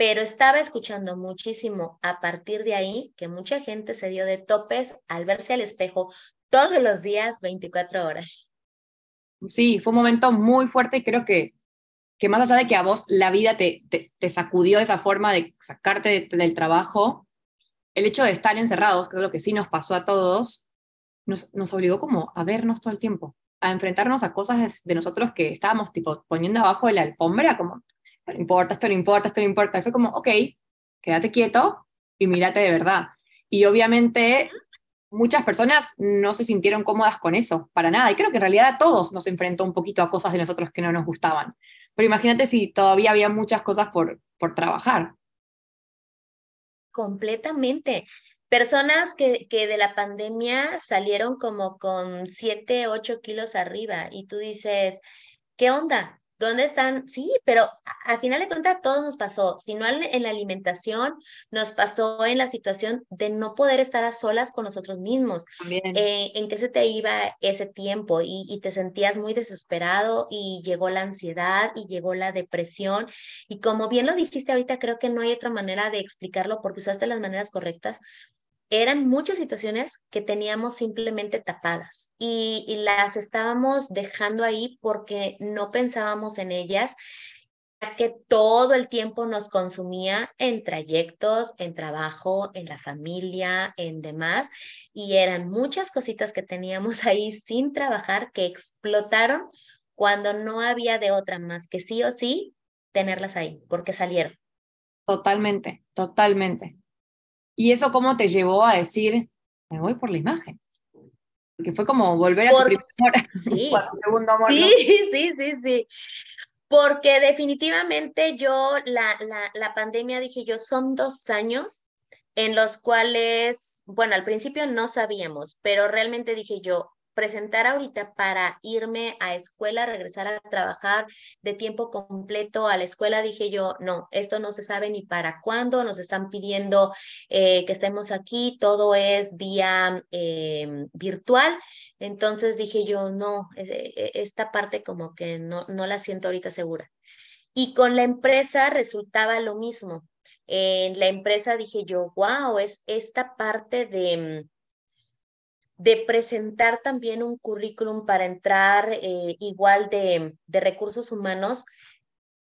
pero estaba escuchando muchísimo a partir de ahí que mucha gente se dio de topes al verse al espejo todos los días, 24 horas. Sí, fue un momento muy fuerte y creo que, que más allá de que a vos la vida te, te, sacudió esa forma de sacarte del trabajo, el hecho de estar encerrados, que es lo que sí nos pasó a todos, nos, nos obligó como a vernos todo el tiempo, a enfrentarnos a cosas de nosotros que estábamos tipo poniendo abajo de la alfombra, como no importa, esto no importa, esto no importa. Y fue como, ok, quédate quieto y mírate de verdad. Y obviamente muchas personas no se sintieron cómodas con eso, para nada. Y creo que en realidad a todos nos enfrentó un poquito a cosas de nosotros que no nos gustaban. Pero imagínate si todavía había muchas cosas por, por trabajar. Completamente. Personas que, que de la pandemia salieron como con 7, 8 kilos arriba y tú dices, ¿qué onda? ¿Dónde están? Sí, pero al final de cuentas todo nos pasó. Si no en la alimentación, nos pasó en la situación de no poder estar a solas con nosotros mismos. Eh, ¿En qué se te iba ese tiempo? Y, y, te sentías muy desesperado y llegó la ansiedad y llegó la depresión. Y como bien lo dijiste ahorita, creo que no hay otra manera de explicarlo porque usaste las maneras correctas eran muchas situaciones que teníamos simplemente tapadas y, las estábamos dejando ahí porque no pensábamos en ellas que todo el tiempo nos consumía en trayectos, en trabajo, en la familia, en demás, y eran muchas cositas que teníamos ahí sin trabajar que explotaron cuando no había de otra más que sí o sí tenerlas ahí, porque salieron. Totalmente, totalmente. ¿Y eso cómo te llevó a decir, me voy por la imagen? Porque fue como volver a tu primer sí. segundo amor. Sí, sí, sí, sí. Porque definitivamente yo, la, la, la pandemia, dije yo, son dos años en los cuales, bueno, al principio no sabíamos, pero realmente dije yo, presentar ahorita para irme a escuela, regresar a trabajar de tiempo completo a la escuela, dije yo, no, esto no se sabe ni para cuándo, nos están pidiendo eh, que estemos aquí, todo es vía em, virtual. Entonces dije yo, no, e, e, esta parte como que no, no la siento ahorita segura. Y con la empresa resultaba lo mismo. En la empresa dije yo, wow, es esta parte de de presentar también un currículum para entrar eh, igual de, de, recursos humanos,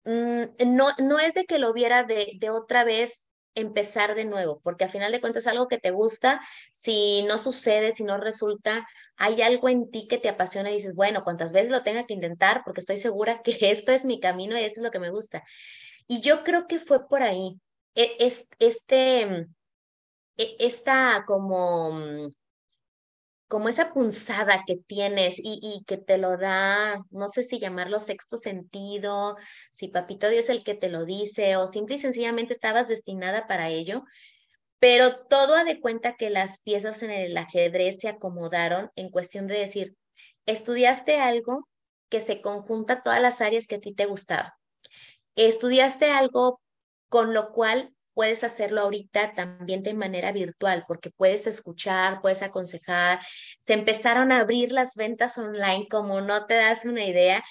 mm, no, no es de que lo viera de, de otra vez empezar de nuevo, porque a final de cuentas algo que te gusta, si no sucede, si no resulta, hay algo en ti que te apasiona y dices, bueno, cuantas veces lo tenga que intentar, porque estoy segura que esto es mi camino y esto es lo que me gusta. Y yo creo que fue por ahí. E, es, este, e, esta como mm, como esa punzada que tienes y, que te lo da, no sé si llamarlo sexto sentido, si papito Dios es el que te lo dice o simple y sencillamente estabas destinada para ello, pero todo ha de cuenta que las piezas en el ajedrez se acomodaron en cuestión de decir, estudiaste algo que se conjunta todas las áreas que a ti te gustaban. Estudiaste algo con lo cual puedes hacerlo ahorita también de manera virtual, porque puedes escuchar, puedes aconsejar. Se empezaron a abrir las ventas online como no te das una idea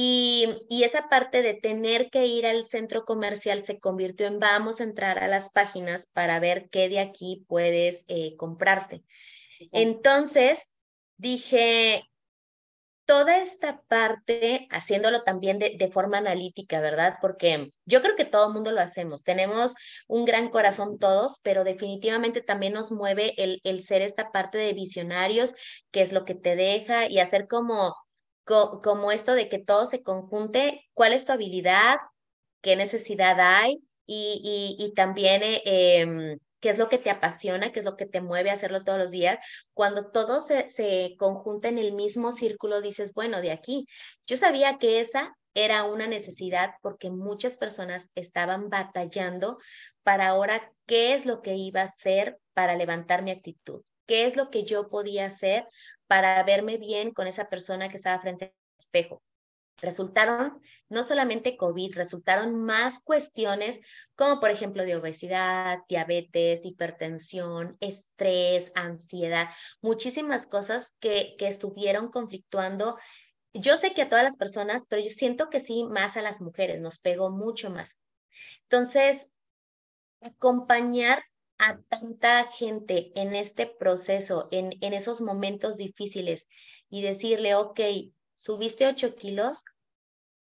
y, esa parte de tener que ir al centro comercial se convirtió en vamos a entrar a las páginas para ver qué de aquí puedes eh, comprarte. Entonces, dije, toda esta parte, haciéndolo también de, de, forma analítica, ¿verdad? Porque yo creo que todo el mundo lo hacemos. Tenemos un gran corazón todos, pero definitivamente también nos mueve el, el ser esta parte de visionarios, que es lo que te deja y hacer como como esto de que todo se conjunte, cuál es tu habilidad, qué necesidad hay y, y, también eh, em, qué es lo que te apasiona, qué es lo que te mueve a hacerlo todos los días. Cuando todo se, se conjunta en el mismo círculo, dices, bueno, de aquí, yo sabía que esa era una necesidad porque muchas personas estaban batallando para ahora qué es lo que iba a hacer para levantar mi actitud, qué es lo que yo podía hacer para verme bien con esa persona que estaba frente al espejo. Resultaron no solamente COVID, resultaron más cuestiones como por ejemplo de obesidad, diabetes, hipertensión, estrés, ansiedad, muchísimas cosas que, que estuvieron conflictuando. Yo sé que a todas las personas, pero yo siento que sí, más a las mujeres, nos pegó mucho más. Entonces, acompañar a tanta gente en este proceso, en, en esos momentos difíciles y decirle, ok, subiste 8 kilos,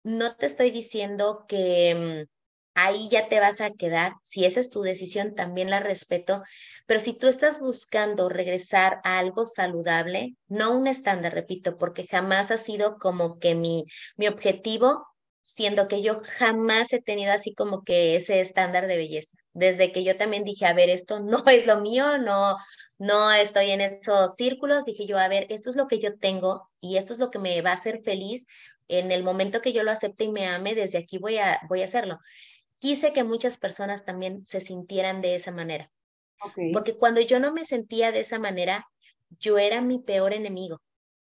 no te estoy diciendo que mm, ahí ya te vas a quedar, si esa es tu decisión, también la respeto, pero si tú estás buscando regresar a algo saludable, no un estándar, repito, porque jamás ha sido como que mi, mi objetivo siendo que yo jamás he tenido así como que ese estándar de belleza. Desde que yo también dije, a ver, esto no es lo mío, no, no estoy en esos círculos, dije yo, a ver, esto es lo que yo tengo y esto es lo que me va a hacer feliz en el momento que yo lo acepte y me ame, desde aquí voy a, voy a hacerlo. Quise que muchas personas también se sintieran de esa manera. Porque cuando yo no me sentía de esa manera, yo era mi peor enemigo.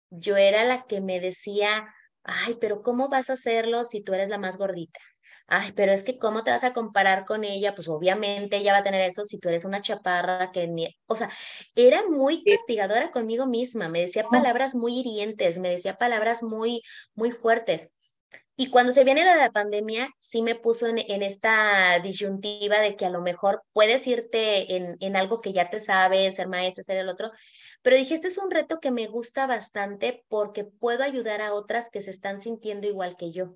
Yo era la que me decía, ay, pero ¿cómo vas a hacerlo si tú eres la más gordita? Ay, pero es que ¿cómo te vas a comparar con ella? Pues obviamente ella va a tener eso si tú eres una chaparra que ni... O sea, era muy castigadora conmigo misma, me decía palabras muy hirientes, me decía palabras muy, muy fuertes. Y cuando se viene la pandemia, sí me puso en, en, esta disyuntiva de que a lo mejor puedes irte en, en algo que ya te sabes, ser maestra, ser el otro, pero dije, este es un reto que me gusta bastante porque puedo ayudar a otras que se están sintiendo igual que yo,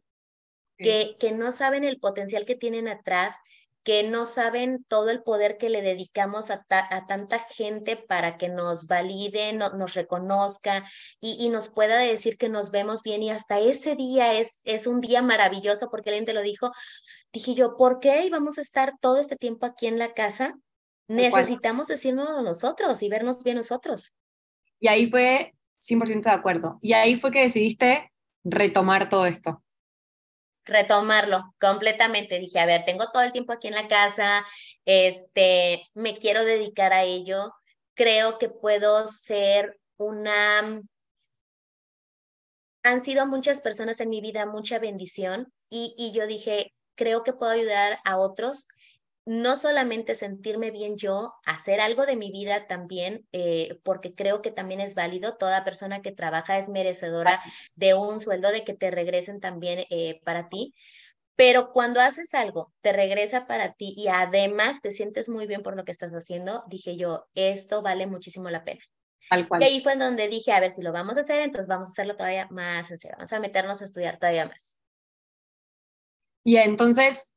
que, que no saben el potencial que tienen atrás, que no saben todo el poder que le dedicamos a, a tanta gente para que nos valide, nos reconozca y, y, nos pueda decir que nos vemos bien y hasta ese día es, es un día maravilloso porque alguien te lo dijo. Dije yo, ¿por qué íbamos a estar todo este tiempo aquí en la casa Necesitamos decirnos nosotros y vernos bien nosotros. Y ahí fue 100% de acuerdo. Y ahí fue que decidiste retomar todo esto. Retomarlo completamente. Dije, a ver, tengo todo el tiempo aquí en la casa, este, me quiero dedicar a ello. Creo que puedo ser una... Han sido muchas personas en mi vida mucha bendición y, y yo dije, creo que puedo ayudar a otros no solamente sentirme bien yo, hacer algo de mi vida también, eh, porque creo que también es válido, toda persona que trabaja es merecedora de un sueldo, de que te regresen también eh, para ti, pero cuando haces algo, te regresa para ti y además te sientes muy bien por lo que estás haciendo, dije yo, esto vale muchísimo la pena. Y ahí fue en donde dije, a ver, si lo vamos a hacer, entonces vamos a hacerlo todavía más en serio, vamos a meternos a estudiar todavía más. Y entonces,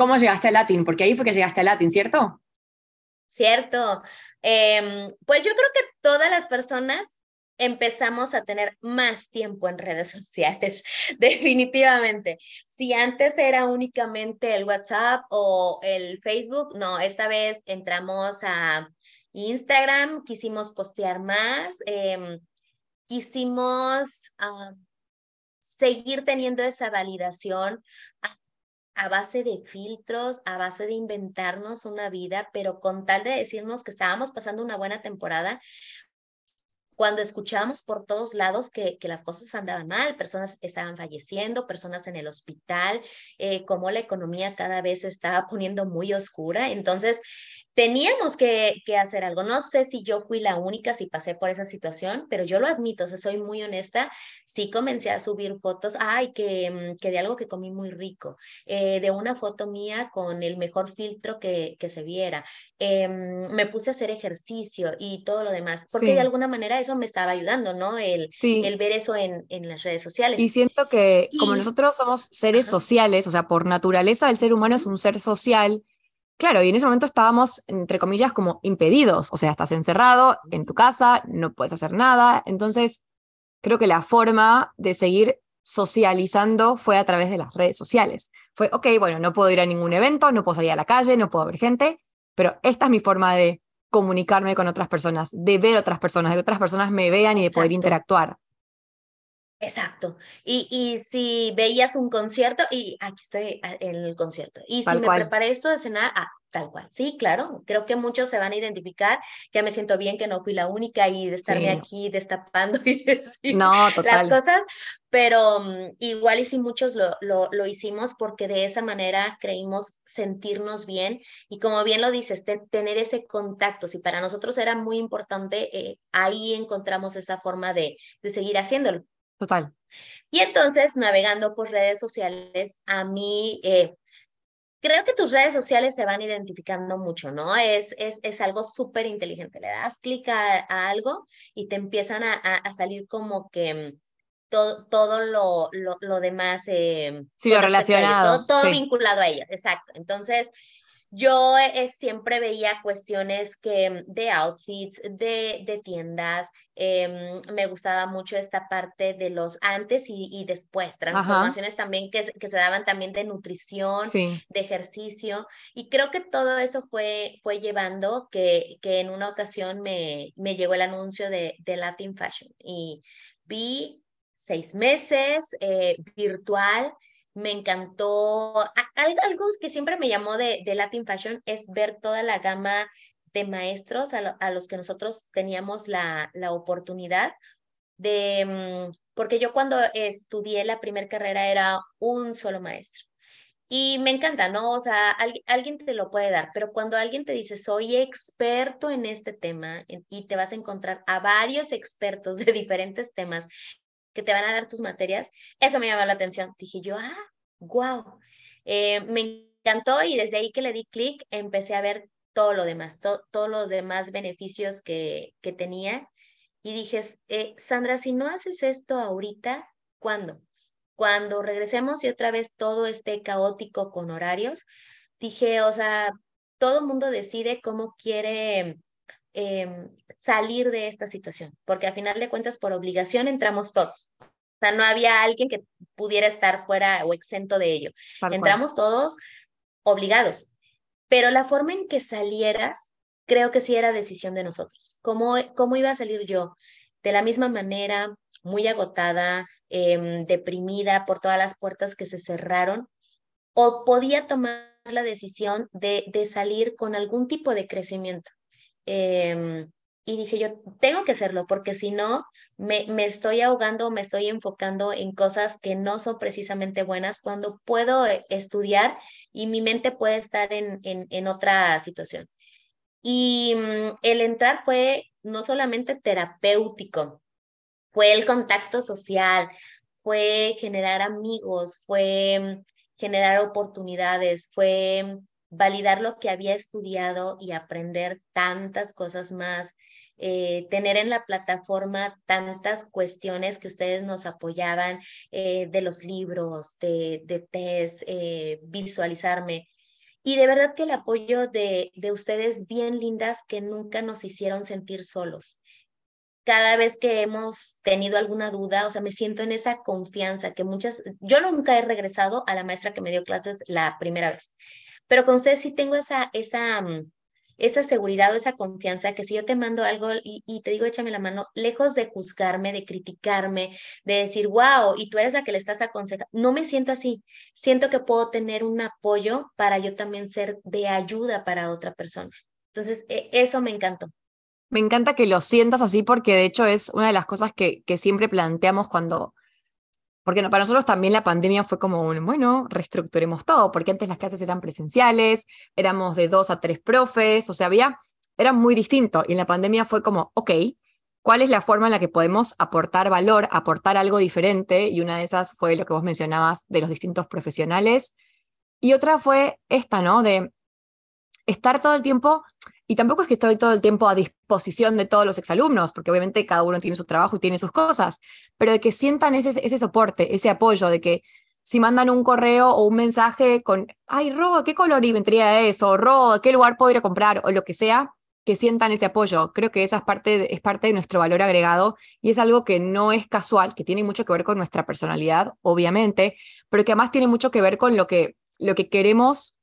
¿Cómo llegaste a Latin? Porque ahí fue que llegaste a Latin, ¿cierto? Cierto. Em, pues yo creo que todas las personas empezamos a tener más tiempo en redes sociales, definitivamente. Si antes era únicamente el WhatsApp o el Facebook, no, esta vez entramos a Instagram, quisimos postear más, em, quisimos ah, seguir teniendo esa validación base de filtros, a base de inventarnos una vida, pero con tal de decirnos que estábamos pasando una buena temporada, cuando escuchábamos por todos lados que, que, las cosas andaban mal, personas estaban falleciendo, personas en el hospital, eh, como la economía cada vez se estaba poniendo muy oscura. Entonces, teníamos que, que, hacer algo. No sé si yo fui la única, si pasé por esa situación, pero yo lo admito, o sea, soy muy honesta. Sí comencé a subir fotos, ay, que, mm, que de algo que comí muy rico, eh, de una foto mía con el mejor filtro que, que se viera. Eh, me puse a hacer ejercicio y todo lo demás, porque de alguna manera eso me estaba ayudando, ¿no? El, el ver eso en, en, las redes sociales. Y siento que como nosotros somos seres sociales, o sea, por naturaleza el ser humano es un ser social, Claro, y en ese momento estábamos, entre comillas, como impedidos, o sea, estás encerrado en tu casa, no puedes hacer nada, entonces creo que la forma de seguir socializando fue a través de las redes sociales. Fue, ok, bueno, no puedo ir a ningún evento, no puedo salir a la calle, no puedo ver gente, pero esta es mi forma de comunicarme con otras personas, de ver otras personas, de que otras personas me vean y de poder interactuar. Exacto. Y, y si veías un concierto, y aquí estoy en el concierto, y si me preparé esto de cenar, ah, tal cual. Sí, claro, creo que muchos se van a identificar, ya me siento bien que no fui la única y de estarme aquí destapando y decir no, las cosas, pero mm, igual y si muchos lo, lo, lo, hicimos porque de esa manera creímos sentirnos bien y como bien lo dices, tener ese contacto, si para nosotros era muy importante, eh, ahí encontramos esa forma de, de seguir haciéndolo. Total. Y entonces, navegando por redes sociales, a mí, eh, creo que tus redes sociales se van identificando mucho, ¿no? Es, es, es algo súper inteligente. Le das clic a, algo y te empiezan a, a, salir como que todo, todo lo, lo, lo demás. Eh, sí, lo relacionado. Todo, todo vinculado a ella, exacto. Entonces, yo eh, siempre veía cuestiones que de outfits, de, de tiendas, em, me gustaba mucho esta parte de los antes y, después, transformaciones también que, que, se daban también de nutrición, de ejercicio, y creo que todo eso fue, fue llevando que, que en una ocasión me, me llegó el anuncio de, de Latin Fashion y vi seis meses eh, virtual me encantó. Algo, que siempre me llamó de, de, Latin Fashion es ver toda la gama de maestros a, los que nosotros teníamos la, la oportunidad de, mm, porque yo cuando estudié la primera carrera era un solo maestro. Y me encanta, ¿no? O sea, alguien te lo puede dar, pero cuando alguien te dice, soy experto en este tema y te vas a encontrar a varios expertos de diferentes temas que te van a dar tus materias, eso me llamó la atención. Dije yo, ah, wow. Eh, me encantó y desde ahí que le di clic empecé a ver todo lo demás, todos los demás beneficios que, que tenía. Y dije, eh, Sandra, si no haces esto ahorita, ¿cuándo? Cuando regresemos y otra vez todo esté caótico con horarios, dije, o sea, todo el mundo decide cómo quiere Em, salir de esta situación, porque a final de cuentas por obligación entramos todos. O sea, no había alguien que pudiera estar fuera o exento de ello. entramos todos obligados, pero la forma en que salieras, creo que sí era decisión de nosotros. ¿Cómo, cómo iba a salir yo? De la misma manera, muy agotada, em, deprimida por todas las puertas que se cerraron, o podía tomar la decisión de, de salir con algún tipo de crecimiento. Em, y dije yo, tengo que hacerlo porque si no, me, me, estoy ahogando, me estoy enfocando en cosas que no son precisamente buenas cuando puedo eh, estudiar y mi mente puede estar en, en, en otra situación. Y mm, el entrar fue no solamente terapéutico, fue el contacto social, fue generar amigos, fue mm, generar oportunidades, fue validar lo que había estudiado y aprender tantas cosas más, eh, tener en la plataforma tantas cuestiones que ustedes nos apoyaban eh, de los libros, de, de test, eh, visualizarme. Y de verdad que el apoyo de, de ustedes bien lindas que nunca nos hicieron sentir solos. cada vez que hemos tenido alguna duda, o sea, me siento en esa confianza que muchas, yo nunca he regresado a la maestra que me dio clases la primera vez, pero con ustedes sí tengo esa, esa, mm, esa seguridad o esa confianza que si yo te mando algo y, te digo échame la mano, lejos de juzgarme, de criticarme, de decir, wow, y tú eres la que le estás aconsejando, no me siento así. Siento que puedo tener un apoyo para yo también ser de ayuda para otra persona. Entonces, e, eso me encantó. Me encanta que lo sientas así porque de hecho es una de las cosas que, que siempre planteamos cuando, porque para nosotros también la pandemia fue como un, bueno, reestructuremos todo, porque antes las clases eran presenciales, éramos de dos a tres profes, o sea, había, era muy distinto. Y en la pandemia fue como, ok, ¿cuál es la forma en la que podemos aportar valor, aportar algo diferente? Y una de esas fue lo que vos mencionabas de los distintos profesionales. Y otra fue esta, ¿no? De estar todo el tiempo y tampoco es que estoy todo el tiempo a disposición de todos los exalumnos, porque obviamente cada uno tiene su trabajo y tiene sus cosas, pero de que sientan ese, ese soporte, ese apoyo, de que si mandan un correo o un mensaje con, ay, Ro, ¿qué color vendría eso? Ro, ¿qué lugar puedo ir a comprar? O lo que sea, que sientan ese apoyo. Creo que esa es parte, es parte de nuestro valor agregado y es algo que no es casual, que tiene mucho que ver con nuestra personalidad, obviamente, pero que además tiene mucho que ver con lo que, lo que queremos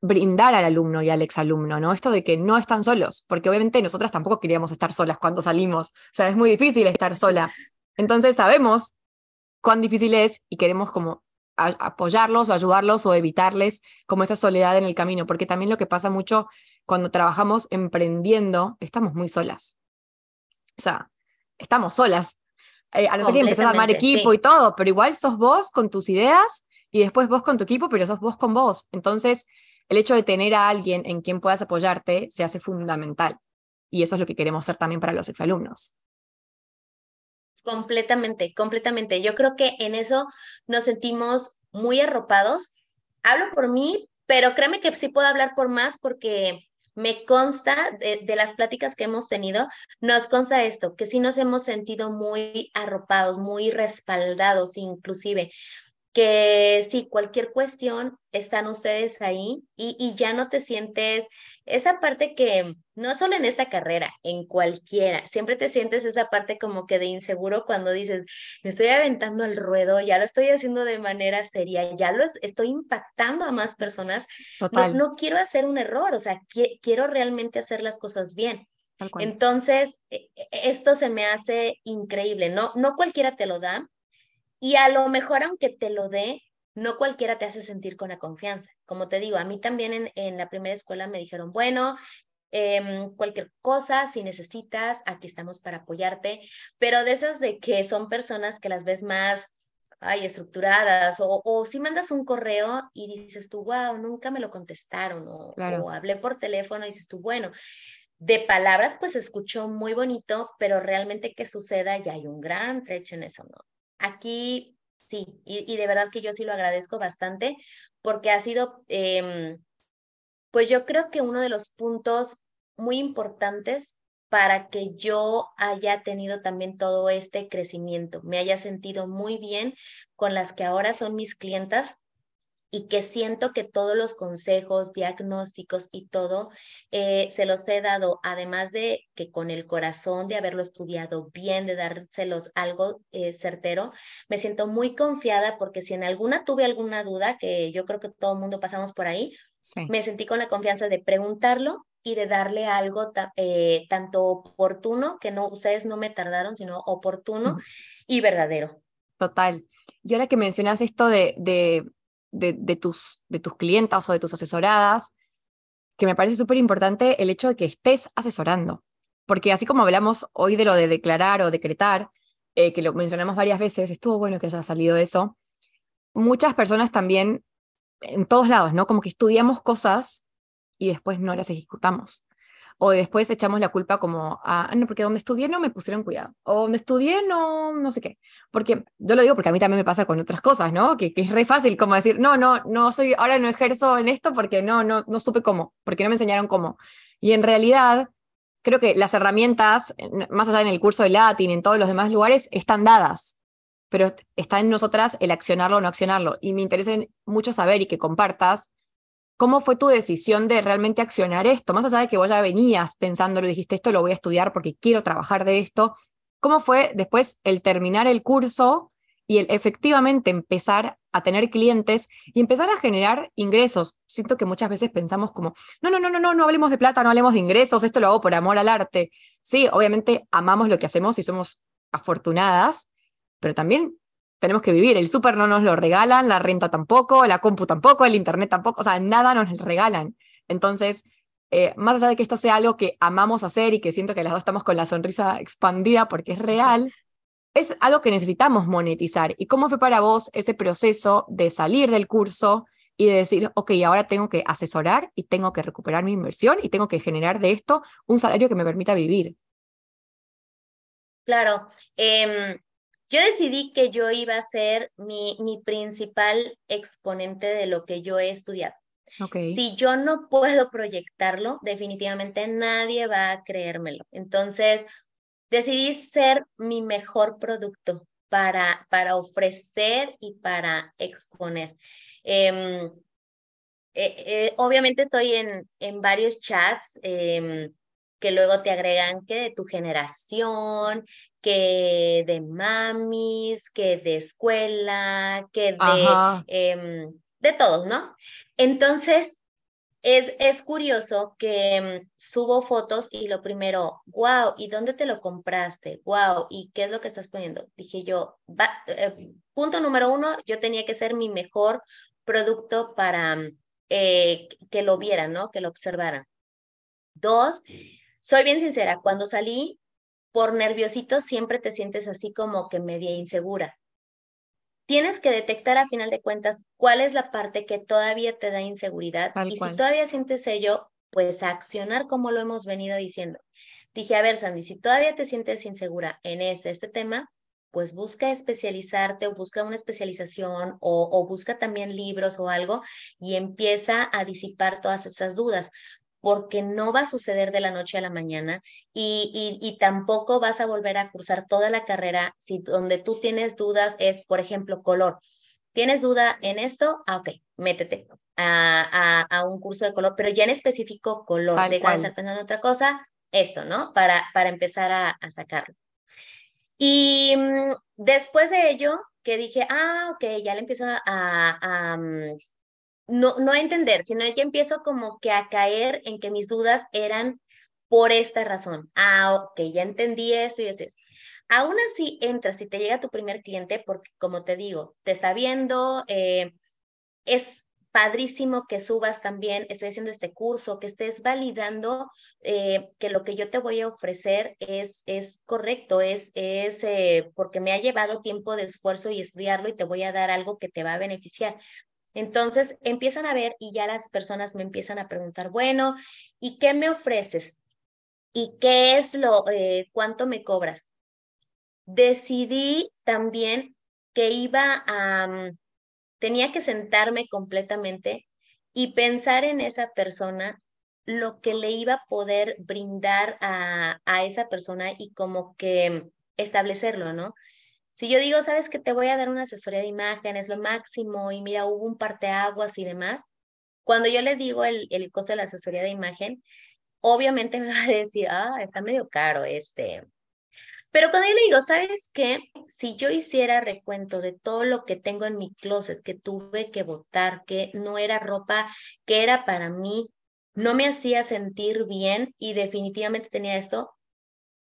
brindar al alumno y al exalumno, ¿no? Esto de que no están solos, porque obviamente nosotras tampoco queríamos estar solas cuando salimos, o sea, es muy difícil estar sola. Entonces sabemos cuán difícil es y queremos como apoyarlos o ayudarlos o evitarles como esa soledad en el camino, porque también lo que pasa mucho cuando trabajamos emprendiendo, estamos muy solas. O sea, estamos solas. Eh, a no ser que empezás a armar equipo y todo, pero igual sos vos con tus ideas y después vos con tu equipo, pero sos vos con vos. Entonces, el hecho de tener a alguien en quien puedas apoyarte se hace fundamental. Y eso es lo que queremos hacer también para los exalumnos. Completamente, completamente. Yo creo que en eso nos sentimos muy arropados. Hablo por mí, pero créeme que sí puedo hablar por más porque me consta de, de, las pláticas que hemos tenido, nos consta esto, que sí nos hemos sentido muy arropados, muy respaldados inclusive que si cualquier cuestión están ustedes ahí y, ya no te sientes esa parte que no solo en esta carrera, en cualquiera, siempre te sientes esa parte como que de inseguro cuando dices, me estoy aventando al ruedo, ya lo estoy haciendo de manera seria, ya lo estoy impactando a más personas, no, no, quiero hacer un error, o sea, quiero realmente hacer las cosas bien. Entonces, e, e, esto se me hace increíble, no, no cualquiera te lo da, y a lo mejor, aunque te lo dé, no cualquiera te hace sentir con la confianza. Como te digo, a mí también en, en la primera escuela me dijeron, bueno, em, cualquier cosa, si necesitas, aquí estamos para apoyarte, pero de esas de que son personas que las ves más ay, estructuradas, o, o si mandas un correo y dices tú, wow, nunca me lo contestaron, o, o hablé por teléfono y dices tú, bueno, de palabras pues escuchó muy bonito, pero realmente que suceda ya hay un gran trecho en eso, ¿no? Aquí sí, y, de verdad que yo sí lo agradezco bastante porque ha sido, em, pues yo creo que uno de los puntos muy importantes para que yo haya tenido también todo este crecimiento, me haya sentido muy bien con las que ahora son mis clientas y que siento que todos los consejos, diagnósticos y todo eh, se los he dado, además de que con el corazón de haberlo estudiado bien, de dárselos algo eh, certero, me siento muy confiada porque si en alguna tuve alguna duda, que yo creo que todo el mundo pasamos por ahí, me sentí con la confianza de preguntarlo y de darle algo eh, tanto oportuno, que no, ustedes no me tardaron, sino oportuno y verdadero. Total. Y ahora que mencionas esto de, de de, tus, de tus clientas o de tus asesoradas, que me parece súper importante el hecho de que estés asesorando. Porque así como hablamos hoy de lo de declarar o decretar, eh, que lo mencionamos varias veces, estuvo bueno que haya salido eso, muchas personas también, en todos lados, ¿no? Como que estudiamos cosas y después no las ejecutamos o después echamos la culpa como a, ah, no, porque donde estudié no me pusieron cuidado, o donde estudié no, no sé qué. Porque yo lo digo porque a mí también me pasa con otras cosas, ¿no? Que, que es re fácil como decir, no, no, no soy, ahora no ejerzo en esto porque no, no, no supe cómo, porque no me enseñaron cómo. Y en realidad, creo que las herramientas, más allá en el curso de latín, en todos los demás lugares, están dadas, pero está en nosotras el accionarlo o no accionarlo. Y me interesa mucho saber y que compartas ¿Cómo fue tu decisión de realmente accionar esto? Más allá de que vos ya venías pensando, le dijiste, esto lo voy a estudiar porque quiero trabajar de esto, ¿Cómo fue después el terminar el curso y el efectivamente empezar a tener clientes y empezar a generar ingresos? Siento que muchas veces pensamos como, no, no, no, no, no, no hablemos de plata, no hablemos de ingresos, esto lo hago por amor al arte. Sí, obviamente amamos lo que hacemos y somos afortunadas, pero también tenemos que vivir. El súper no nos lo regalan, la renta tampoco, la compu tampoco, el internet tampoco, o sea, nada nos regalan. Entonces, eh, más allá de que esto sea algo que amamos hacer y que siento que las dos estamos con la sonrisa expandida porque es real, es algo que necesitamos monetizar. ¿Y cómo fue para vos ese proceso de salir del curso y de decir, ok, ahora tengo que asesorar y tengo que recuperar mi inversión y tengo que generar de esto un salario que me permita vivir? Claro, em, yo decidí que yo iba a ser mi, mi principal exponente de lo que yo he estudiado. Si yo no puedo proyectarlo, definitivamente nadie va a creérmelo. Entonces, decidí ser mi mejor producto para, para ofrecer y para exponer. Em, eh, eh, obviamente estoy en, en varios chats em, que luego te agregan que de tu generación, que de mamis, que de escuela, que de, em, de todos, ¿no? Entonces, es, es curioso que mm, subo fotos y lo primero, wow, ¿y dónde te lo compraste? Wow, ¿y qué es lo que estás poniendo? Dije yo, eh, punto número uno, yo tenía que ser mi mejor producto para eh, que lo vieran, ¿no? Que lo observaran. Dos, soy bien sincera, cuando salí por nerviosito siempre te sientes así como que media insegura. Tienes que detectar a final de cuentas cuál es la parte que todavía te da inseguridad y si todavía sientes ello, pues accionar como lo hemos venido diciendo. Dije, a ver, Sandy, si todavía te sientes insegura en este, este tema, pues busca especializarte o busca una especialización o, o busca también libros o algo y empieza a disipar todas esas dudas porque no va a suceder de la noche a la mañana y, y, tampoco vas a volver a cursar toda la carrera si donde tú tienes dudas es, por ejemplo, color. ¿Tienes duda en esto? Ah, ok, métete a, a, un curso de color, pero ya en específico color. Deja de estar pensando en otra cosa, esto, ¿no? Para, para empezar a, a sacarlo. Y mm, después de ello, que dije, ah, ok, ya le empiezo a, a, mm, no, no a entender, sino que empiezo como que a caer en que mis dudas eran por esta razón. Ah, ok, ya entendí eso y eso. Aún así entras y te llega tu primer cliente porque, como te digo, te está viendo, eh, es padrísimo que subas también, estoy haciendo este curso, que estés validando eh, que lo que yo te voy a ofrecer es, es correcto, es, es eh, porque me ha llevado tiempo de esfuerzo y estudiarlo y te voy a dar algo que te va a beneficiar. Entonces empiezan a ver y ya las personas me empiezan a preguntar, bueno, ¿y qué me ofreces? ¿Y qué es lo, eh, cuánto me cobras? Decidí también que iba a, mm, tenía que sentarme completamente y pensar en esa persona, lo que le iba a poder brindar a, a esa persona y como que establecerlo, ¿no? Si yo digo, sabes que te voy a dar una asesoría de imagen, es lo máximo, y mira, hubo un parteaguas y demás, cuando yo le digo el, el costo de la asesoría de imagen, obviamente me va a decir, ah, está medio caro este. Pero cuando yo le digo, ¿sabes qué? Si yo hiciera recuento de todo lo que tengo en mi closet, que tuve que botar, que no era ropa, que era para mí, no me hacía sentir bien y definitivamente tenía esto,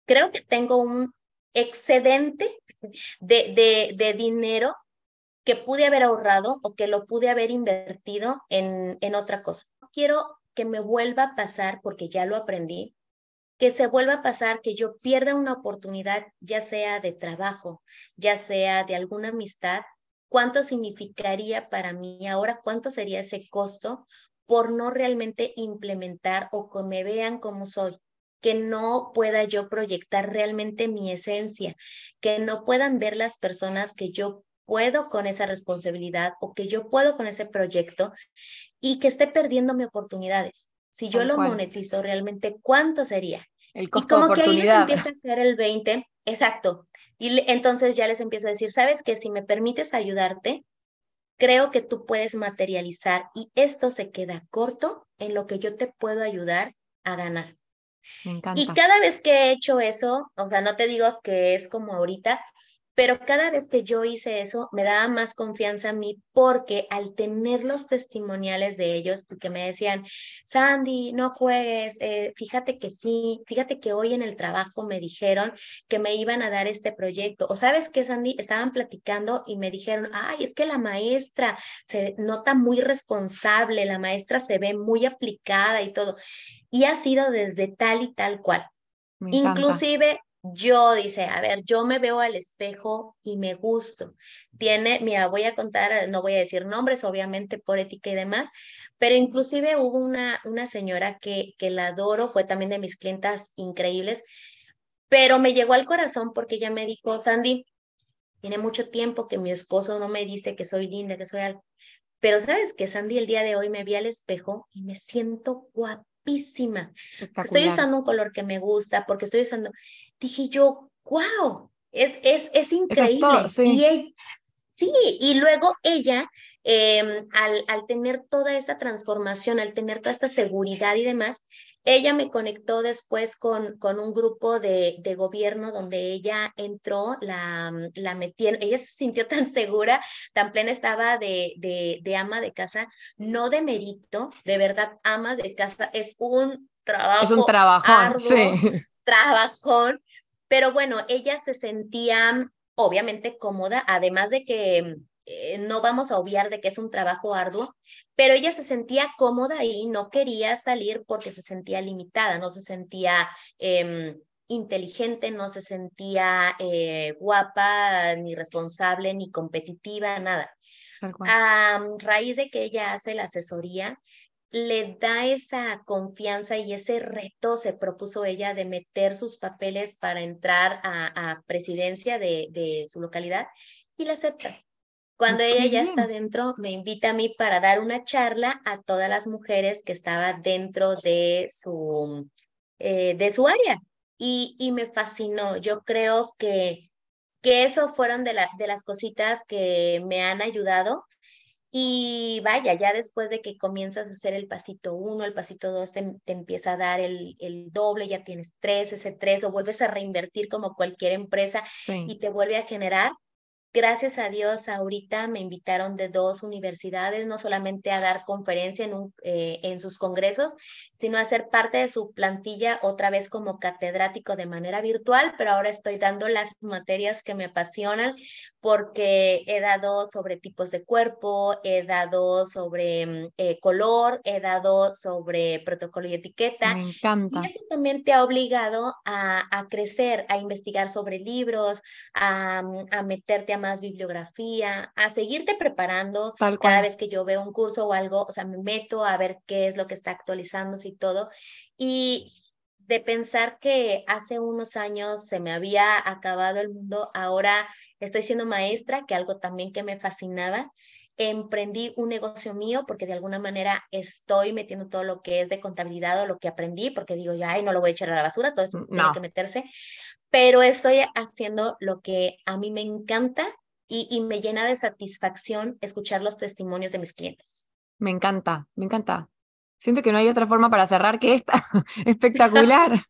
creo que tengo un excedente de, de, de dinero que pude haber ahorrado o que lo pude haber invertido en, en otra cosa. Quiero que me vuelva a pasar, porque ya lo aprendí, que se vuelva a pasar que yo pierda una oportunidad, ya sea de trabajo, ya sea de alguna amistad, ¿cuánto significaría para mí ahora? ¿Cuánto sería ese costo por no realmente implementar o que me vean como soy? Que no pueda yo proyectar realmente mi esencia, que no puedan ver las personas que yo puedo con esa responsabilidad o que yo puedo con ese proyecto y que esté perdiendo mis oportunidades. Si yo lo monetizo realmente, ¿cuánto sería? El costo y como que ahí les empieza a caer el 20, exacto. Y entonces ya les empiezo a decir, sabes que si me permites ayudarte, creo que tú puedes materializar y esto se queda corto en lo que yo te puedo ayudar a ganar. Me encanta. Y cada vez que he hecho eso, o sea, no te digo que es como ahorita, pero cada vez que yo hice eso, me daba más confianza a mí porque al tener los testimoniales de ellos, que me decían, Sandy, no juegues, eh, fíjate que sí, fíjate que hoy en el trabajo me dijeron que me iban a dar este proyecto. O sabes qué, Sandy, estaban platicando y me dijeron, ay, es que la maestra se nota muy responsable, la maestra se ve muy aplicada y todo. Y ha sido desde tal y tal cual. Inclusive yo dice, a ver, yo me veo al espejo y me gusto. Tiene, mira, voy a contar, no voy a decir nombres, obviamente por ética y demás, pero inclusive hubo una, una señora que, que la adoro, fue también de mis clientas increíbles, pero me llegó al corazón porque ella me dijo, Sandy, tiene mucho tiempo que mi esposo no me dice que soy linda, que soy algo. Pero sabes que Sandy el día de hoy me vi al espejo y me siento guapa Estoy usando un color que me gusta, porque estoy usando. Dije yo, wow, es, es, es increíble. sí. sí, y luego ella, em, al, al tener toda esta transformación, al tener toda esta seguridad y demás, ella me conectó después con, con un grupo de, de gobierno donde ella entró, la, la metieron, ella se sintió tan segura, tan plena estaba de, de, de ama de casa, no de mérito, de verdad, ama de casa es un trabajo. Es un trabajón, sí. Trabajón, pero bueno, ella se sentía obviamente cómoda, además de que eh, no vamos a obviar de que es un trabajo arduo, pero ella se sentía cómoda y no quería salir porque se sentía limitada, no se sentía em, inteligente, no se sentía eh, guapa, ni responsable, ni competitiva, nada. A raíz de que ella hace la asesoría, le da esa confianza y ese reto se propuso ella de meter sus papeles para entrar a, presidencia de, de, su localidad y la acepta. Cuando ella ya está dentro, me invita a mí para dar una charla a todas las mujeres que estaban dentro de su, eh, de su área. Y, y me fascinó. Yo creo que, que eso fueron de, la, de las cositas que me han ayudado. Y vaya, ya después de que comienzas a hacer el pasito uno, el pasito dos, te, te, empieza a dar el, el doble, ya tienes tres, ese tres, lo vuelves a reinvertir como cualquier empresa y te vuelve a generar. Gracias a Dios, ahorita me invitaron de dos universidades, no solamente a dar conferencia en, un, eh, en sus congresos, sino a ser parte de su plantilla otra vez como catedrático de manera virtual, pero ahora estoy dando las materias que me apasionan porque he dado sobre tipos de cuerpo, he dado sobre mm, eh, color, he dado sobre protocolo y etiqueta. Me encanta. Y eso también te ha obligado a, a crecer, a investigar sobre libros, a, mm, a meterte a más bibliografía, a seguirte preparando cada vez que yo veo un curso o algo, o sea, me meto a ver qué es lo que está actualizándose y todo. Y de pensar que hace unos años se me había acabado el mundo, ahora estoy siendo maestra, que algo también que me fascinaba. Emprendí un negocio mío porque de alguna manera estoy metiendo todo lo que es de contabilidad o lo que aprendí, porque digo, ya, ay, no lo voy a echar a la basura, todo esto tiene que meterse pero estoy haciendo lo que a mí me encanta y, me llena de satisfacción escuchar los testimonios de mis clientes. Me encanta, me encanta. Siento que no hay otra forma para cerrar que esta. Espectacular.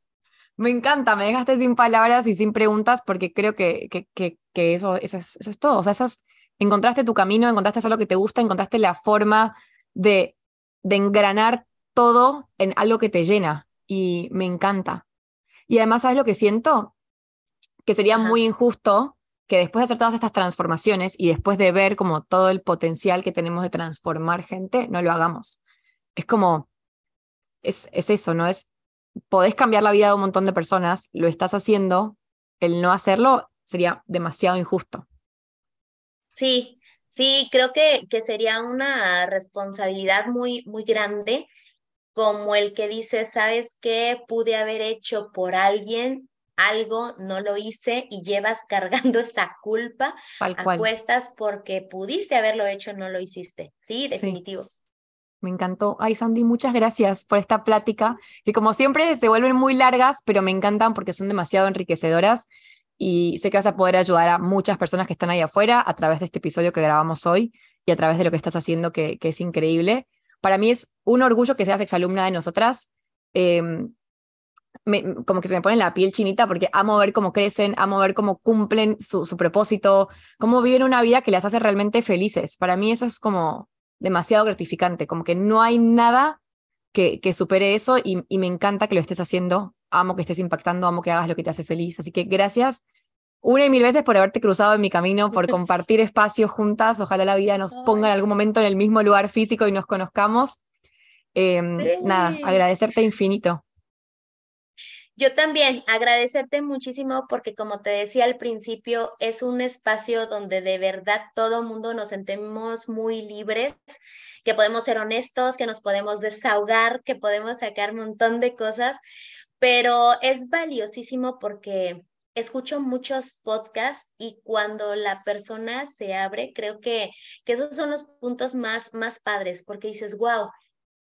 me encanta, me dejaste sin palabras y sin preguntas porque creo que, que, que, eso, eso, es, eso es todo. O sea, eso encontraste tu camino, encontraste algo que te gusta, encontraste la forma de, de engranar todo en algo que te llena y me encanta. Y además, ¿sabes lo que siento? que sería muy injusto que después de hacer todas estas transformaciones y después de ver como todo el potencial que tenemos de transformar gente, no lo hagamos. Es como, es, es eso, ¿no? Es, podés cambiar la vida de un montón de personas, lo estás haciendo, el no hacerlo sería demasiado injusto. Sí, sí, creo que, que sería una responsabilidad muy, muy grande como el que dice, ¿sabes qué? Pude haber hecho por alguien algo, no lo hice y llevas cargando esa culpa a cuestas porque pudiste haberlo hecho, no lo hiciste. Sí, definitivo. Me encantó. Ay, Sandy, muchas gracias por esta plática, que como siempre se vuelven muy largas, pero me encantan porque son demasiado enriquecedoras y sé que vas a poder ayudar a muchas personas que están ahí afuera a través de este episodio que grabamos hoy y a través de lo que estás haciendo, que, es increíble. Para mí es un orgullo que seas exalumna de nosotras. Em, como que se me pone la piel chinita porque amo ver cómo crecen, amo ver cómo cumplen su, su propósito, cómo viven una vida que las hace realmente felices. Para mí eso es como demasiado gratificante, como que no hay nada que, que supere eso y, y me encanta que lo estés haciendo. Amo que estés impactando, amo que hagas lo que te hace feliz. Así que gracias una y mil veces por haberte cruzado en mi camino, por compartir espacios juntas. Ojalá la vida nos ponga en algún momento en el mismo lugar físico y nos conozcamos. Em, nada, agradecerte infinito. Yo también agradecerte muchísimo porque como te decía al principio, es un espacio donde de verdad todo mundo nos sentemos muy libres, que podemos ser honestos, que nos podemos desahogar, que podemos sacar un montón de cosas, pero es valiosísimo porque escucho muchos podcasts y cuando la persona se abre, creo que, que esos son los puntos más, más padres porque dices, wow,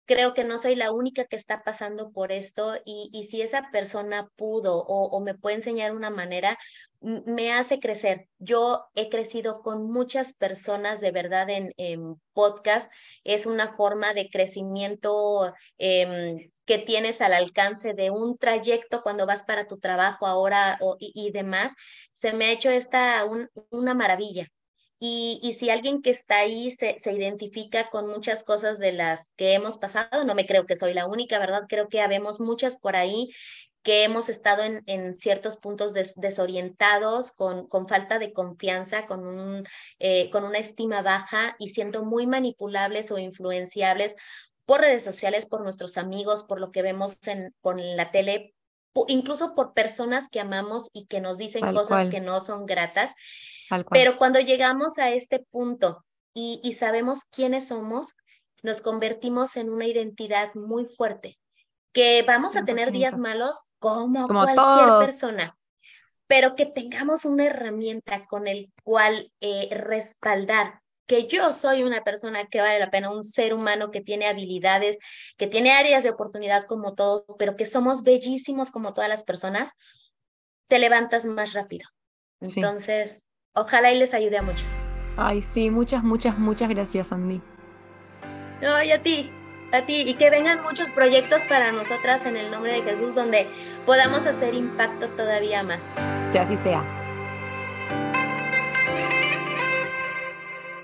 creo que no soy la única que está pasando por esto y, y si esa persona pudo o, o, me puede enseñar una manera, me hace crecer. Yo he crecido con muchas personas de verdad en, en podcast. Es una forma de crecimiento eh, que tienes al alcance de un trayecto cuando vas para tu trabajo ahora y, demás. Se me ha hecho esta un, una maravilla. Y, y, si alguien que está ahí se, se, identifica con muchas cosas de las que hemos pasado, no me creo que soy la única, ¿verdad? Creo que habemos muchas por ahí que hemos estado en, en ciertos puntos des, desorientados, con, con, falta de confianza, con, un, eh, con una estima baja y siendo muy manipulables o influenciables por redes sociales, por nuestros amigos, por lo que vemos en, con la tele, incluso por personas que amamos y que nos dicen Tal cosas cual. que no son gratas. Pero cuando llegamos a este punto y, y sabemos quiénes somos, nos convertimos en una identidad muy fuerte, que vamos 100%. a tener días malos como, como cualquier todos. persona, pero que tengamos una herramienta con el cual eh, respaldar que yo soy una persona que vale la pena, un ser humano que tiene habilidades, que tiene áreas de oportunidad como todo, pero que somos bellísimos como todas las personas, te levantas más rápido. Entonces. Ojalá y les ayude a muchos. Ay, sí, muchas, muchas, muchas gracias, Andy. Ay, a ti, a ti, y que vengan muchos proyectos para nosotras en el nombre de Jesús, donde podamos hacer impacto todavía más. Que así sea.